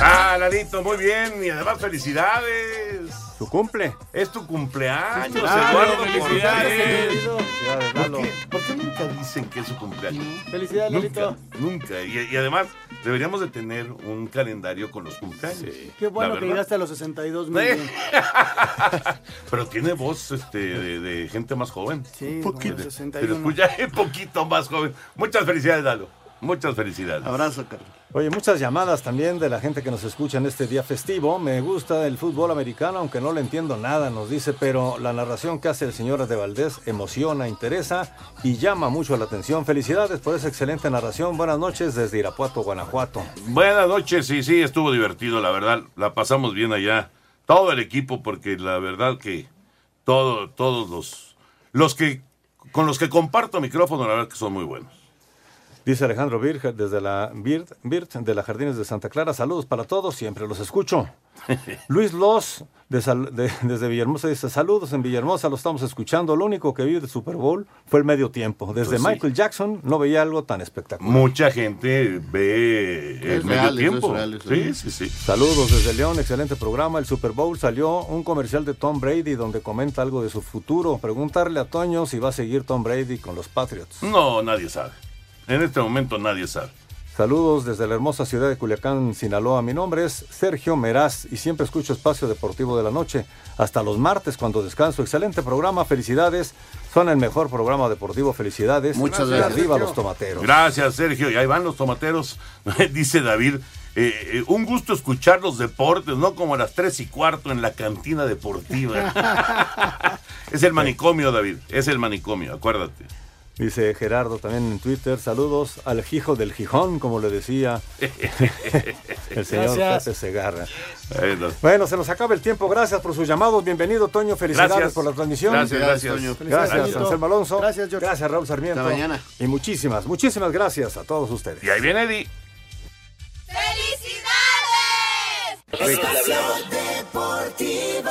Ah, Lalito, muy bien. Y además, felicidades. Tu cumple. Es tu cumpleaños, Ah, Eduardo. felicidades. Felicidades. ¿Por qué, por qué nunca dicen que es su cumpleaños? Felicidades, Lalito. nunca. Y, y además, deberíamos de tener un calendario con los cumpleaños. Qué bueno que llegaste a los 62 muy Sí. bien. Pero tiene voz este, de, de gente más joven. Sí, Un poquito. como 61. Pero escucha un poquito más joven. Muchas felicidades, Lalo. Muchas felicidades. Abrazo, Carlos. Oye, muchas llamadas también de la gente que nos escucha en este día festivo. Me gusta el fútbol americano, aunque no le entiendo nada, nos dice, pero la narración que hace el señor de Valdés emociona, interesa y llama mucho la atención. Felicidades por esa excelente narración. Buenas noches desde Irapuato, Guanajuato. Buenas noches, sí, sí, estuvo divertido, la verdad. La pasamos bien allá. Todo el equipo, porque la verdad que todo, todos los, los que con los que comparto micrófono, la verdad que son muy buenos. Dice Alejandro Bird desde la Bird, Bird de las Jardines de Santa Clara. Saludos para todos, siempre los escucho. Luis Los de desde Villahermosa dice saludos en Villahermosa, lo estamos escuchando. Lo único que vi del Super Bowl fue el medio tiempo. Desde Pues sí. Michael Jackson no veía algo tan espectacular. Mucha gente ve el medio real, tiempo. real, sí, sí, sí. Saludos desde León, excelente programa. El Super Bowl salió un comercial de Tom Brady donde comenta algo de su futuro. Preguntarle a Toño si va a seguir Tom Brady con los Patriots. No, nadie sabe. En este momento nadie sabe. Saludos desde la hermosa ciudad de Culiacán, Sinaloa. Mi nombre es Sergio Meraz y siempre escucho Espacio Deportivo de la Noche. Hasta los martes cuando descanso. Excelente programa, felicidades. Son el mejor programa deportivo, felicidades. Muchas Y gracias, arriba Sergio. los tomateros. Gracias, Sergio. Y ahí van los tomateros. Dice David. eh, eh, un gusto escuchar los deportes, ¿no? Como a las tres y cuarto en la cantina deportiva. es el manicomio, David. Es el manicomio, acuérdate. Dice Gerardo también en Twitter, saludos al hijo del Gijón, como le decía el señor Gracias. Pepe Segarra. Bueno. Bueno, se nos acaba el tiempo. Gracias por sus llamados. Bienvenido, Toño. Felicidades Gracias. por la transmisión. Gracias, gracias. Toño. Gracias, Felicidades, Anselmo Alonso. Gracias, George. Gracias, Raúl Sarmiento. Hasta mañana. Y muchísimas, muchísimas gracias a todos ustedes. Y ahí viene Eddie. Espacio Deportivo.